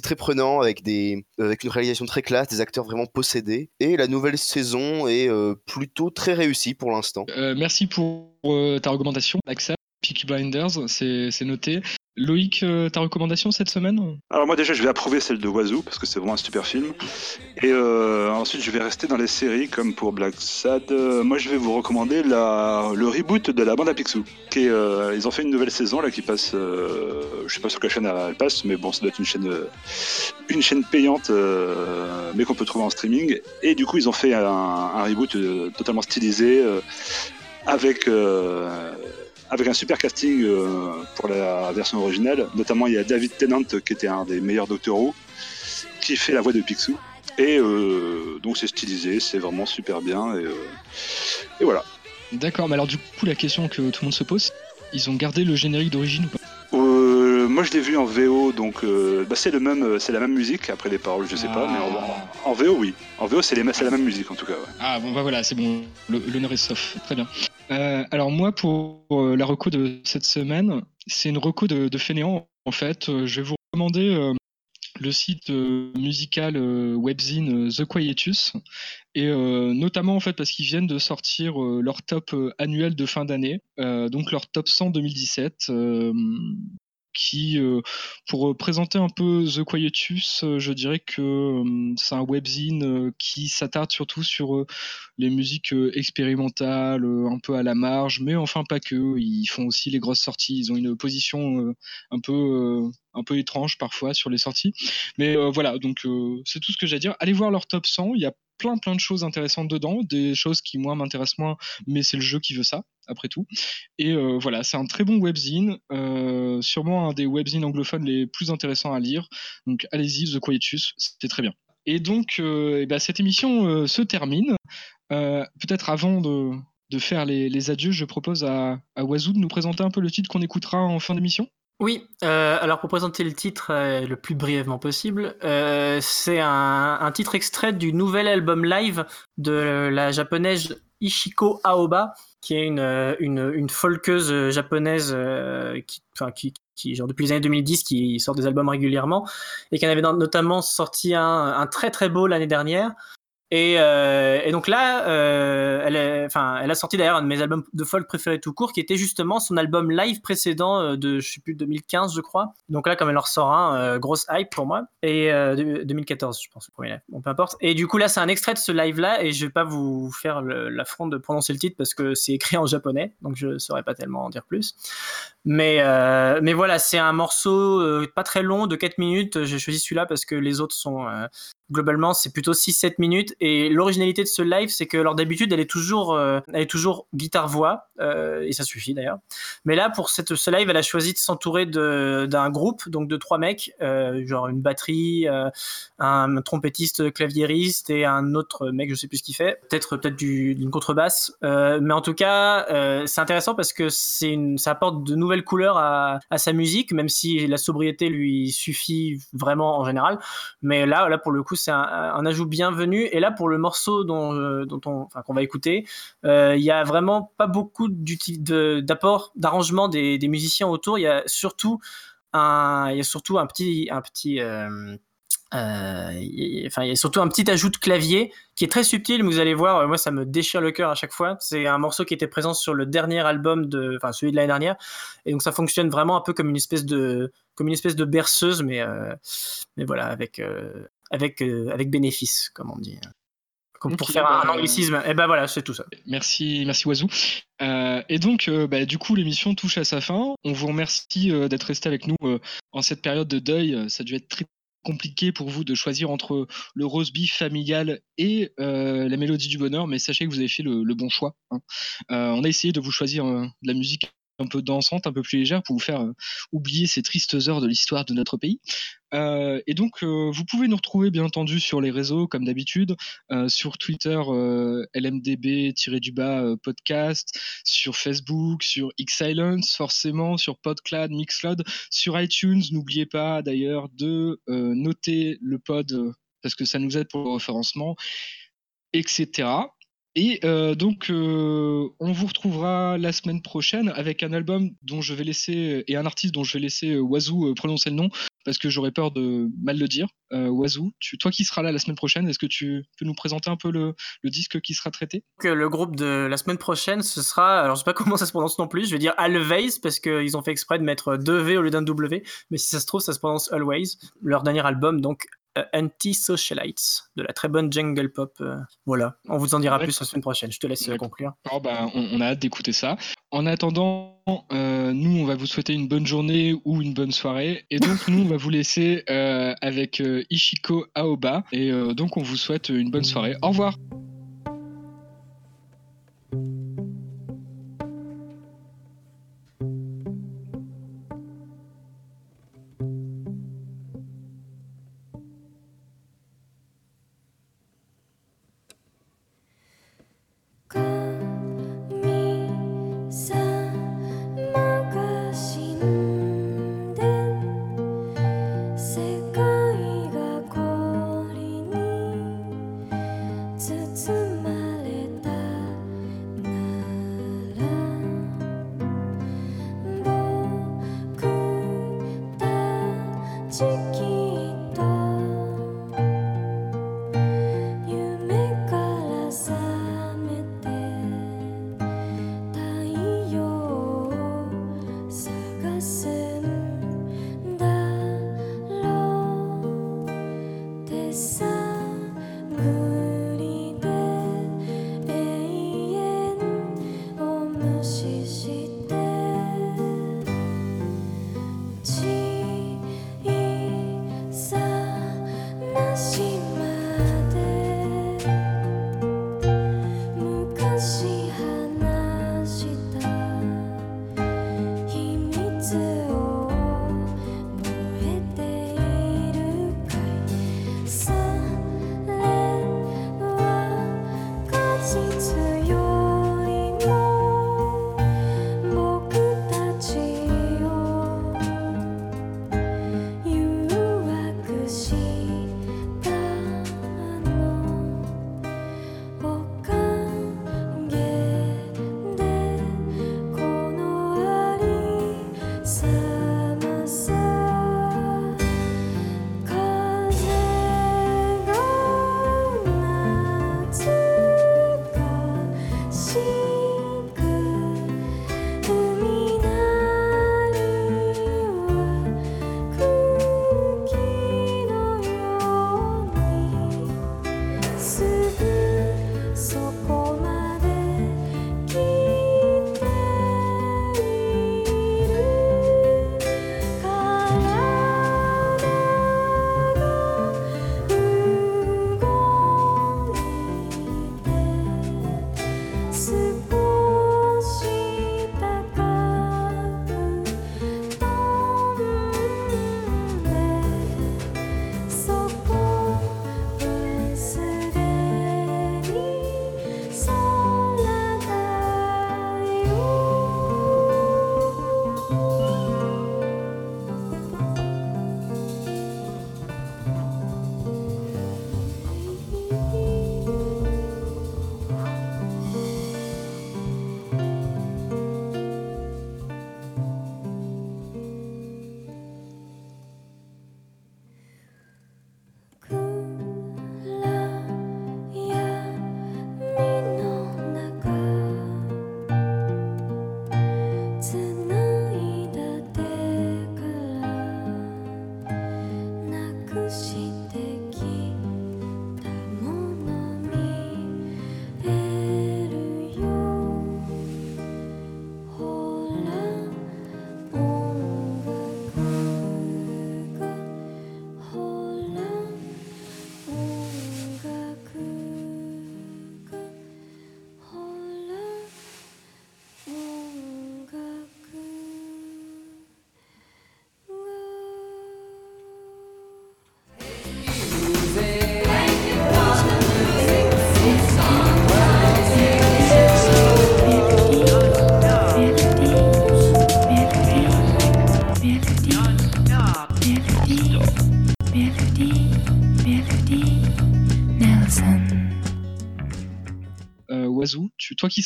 très prenant avec des avec une réalisation très classe, des acteurs vraiment possédés et la nouvelle saison est euh, plutôt très réussie pour l'instant. Euh, merci pour euh, ta recommandation, Axel. Peaky Blinders, c'est noté. Loïc, euh, ta recommandation cette semaine? Alors moi déjà je vais approuver celle de Wazoo parce que c'est vraiment un super film. Et euh, ensuite je vais rester dans les séries comme pour Black Sad. Euh, moi je vais vous recommander la, le reboot de la bande à Picsou. Ils ont fait une nouvelle saison qui passe, je sais pas sur quelle chaîne elle passe, mais bon ça doit être une chaîne, une chaîne payante mais qu'on peut trouver en streaming. Et du coup ils ont fait un, reboot totalement stylisé avec avec un super casting euh, pour la version originale. Notamment, il y a David Tennant, qui était un des meilleurs Doctor Who, qui fait la voix de Picsou. Et euh, donc, c'est stylisé, c'est vraiment super bien. Et, euh, et voilà. D'accord, mais alors du coup, la question que tout le monde se pose, ils ont gardé le générique d'origine ou pas? Euh, moi, je l'ai vu en VO, donc euh, bah, c'est le même, c'est la même musique. Après les paroles, je sais pas, mais en, en VO, oui. En VO, c'est la même musique en tout cas. ouais. Ah bon bah voilà, c'est bon, l'honneur est sauf, très bien. Euh, alors moi pour euh, la reco de cette semaine, c'est une reco de, de fainéant en fait. Euh, je vais vous recommander le site musical webzine The Quietus et notamment en fait parce qu'ils viennent de sortir leur top annuel de fin d'année, donc leur top 100 2017. Qui, euh, pour euh, présenter un peu The Quietus, euh, je dirais que euh, c'est un webzine qui s'attarde surtout sur les musiques expérimentales, un peu à la marge, mais enfin pas que. Ils font aussi les grosses sorties. Ils ont une position un peu un peu étrange parfois sur les sorties. Mais euh, voilà, donc euh, c'est tout ce que j'ai à dire. Allez voir leur top 100. Il y a plein plein de choses intéressantes dedans, des choses qui moi m'intéressent moins, mais c'est le jeu qui veut ça après tout. Et euh, voilà, c'est un très bon webzine, sûrement un des webzines anglophones les plus intéressants à lire. Donc allez-y, The Quietus, c'était très bien. Et donc, eh ben, cette émission se termine. Peut-être avant de, de faire les, les adieux, je propose à, à Wazoo de nous présenter un peu le titre qu'on écoutera en fin d'émission. Oui, euh, alors pour présenter le titre euh, le plus brièvement possible, euh, c'est un, un titre extrait du nouvel album live de la japonaise Ishiko Aoba, qui est une, euh, une, une folkeuse japonaise euh, qui, enfin, qui, qui, genre depuis les années 2010, qui sort des albums régulièrement, et qui en avait notamment sorti un, un très très beau l'année dernière. Et, euh, et donc là, euh, elle, est, elle a sorti d'ailleurs un de mes albums de folk préférés tout court, qui était justement son album live précédent euh, de, je sais plus, 2015, je crois. Donc là, comme elle en ressort un, euh, grosse hype pour moi. Et euh, de- 2014, je pense, le premier live. Bon, peu importe. Et du coup, là, c'est un extrait de ce live-là, et je vais pas vous faire l'affront de prononcer le titre parce que c'est écrit en japonais, donc je saurais pas tellement en dire plus. Mais, euh, mais voilà, c'est un morceau euh, pas très long, de 4 minutes. J'ai choisi celui-là parce que les autres sont euh, globalement c'est plutôt 6-7 minutes. Et l'originalité de ce live c'est que alors d'habitude elle est toujours euh, elle est toujours guitare voix euh, et ça suffit d'ailleurs. Mais là pour cette ce live elle a choisi de s'entourer d'un groupe donc de trois mecs euh, genre une batterie un trompettiste claviériste et un autre mec je sais plus ce qu'il fait. Peut-être peut-être du- d'une contrebasse. Mais en tout cas c'est intéressant parce que c'est ça apporte de nouvelles couleurs à, à sa musique même si la sobriété lui suffit vraiment en général. Mais là, là pour le coup, c'est un, ajout bienvenu. Et là, pour le morceau dont, euh, dont on, enfin, qu'on va écouter, euh, il y a vraiment pas beaucoup d'apports, d'arrangements des, musiciens autour. Il y a surtout un, il y a surtout un petit, un petit, euh, euh, enfin, il y a surtout un petit ajout de clavier qui est très subtil, vous allez voir, euh, moi ça me déchire le cœur à chaque fois. C'est un morceau qui était présent sur le dernier album de, enfin celui de l'année dernière, et donc ça fonctionne vraiment un peu comme une espèce de, comme une espèce de berceuse, mais, euh, mais voilà, avec, euh, avec, euh, avec bénéfice, comme on dit. Comme pour faire un bah, anglicisme. Et ben voilà, c'est tout ça. Merci, merci Wazoo. Euh, et donc, euh, bah, du coup, l'émission touche à sa fin. On vous remercie euh, d'être resté avec nous en cette période de deuil. Ça a dû être très compliqué pour vous de choisir entre le roast beef familial et la mélodie du bonheur, mais sachez que vous avez fait le, le bon choix. hein. On a essayé de vous choisir de la musique un peu dansante, un peu plus légère pour vous faire euh, oublier ces tristes heures de l'histoire de notre pays. Euh, et donc, euh, vous pouvez nous retrouver bien entendu sur les réseaux comme d'habitude, sur Twitter LMDB-du-bas podcast, sur Facebook, sur Xsilence forcément, sur Podclad, Mixcloud, sur iTunes. N'oubliez pas d'ailleurs de noter le pod parce que ça nous aide pour le référencement, etc. Et euh, donc, euh, on vous retrouvera la semaine prochaine avec un album dont je vais laisser et un artiste dont je vais laisser euh, Wazoo prononcer le nom parce que j'aurais peur de mal le dire. Wazoo, toi qui seras là la semaine prochaine, est-ce que tu peux nous présenter un peu le, disque qui sera traité? Le groupe de la semaine prochaine, ce sera, alors je sais pas comment ça se prononce non plus, je vais dire Always parce qu'ils ont fait exprès de mettre deux V au lieu d'un W, mais si ça se trouve, ça se prononce Always. Leur dernier album, donc euh, Anti-Socialites, de la très bonne jungle pop. Euh, voilà, on vous en dira plus la semaine prochaine. Je te laisse conclure. Oh, bah, on, a hâte d'écouter ça. En attendant, euh, nous, on va vous souhaiter une bonne journée ou une bonne soirée. Et donc, nous, on va vous laisser avec Ishiko Aoba. Et donc, on vous souhaite une bonne soirée. Au revoir.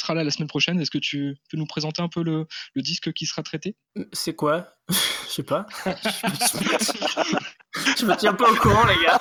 Seras là la semaine prochaine, est-ce que tu peux nous présenter un peu le, le disque qui sera traité? C'est quoi? Je sais pas. Je me tiens pas au courant, les gars.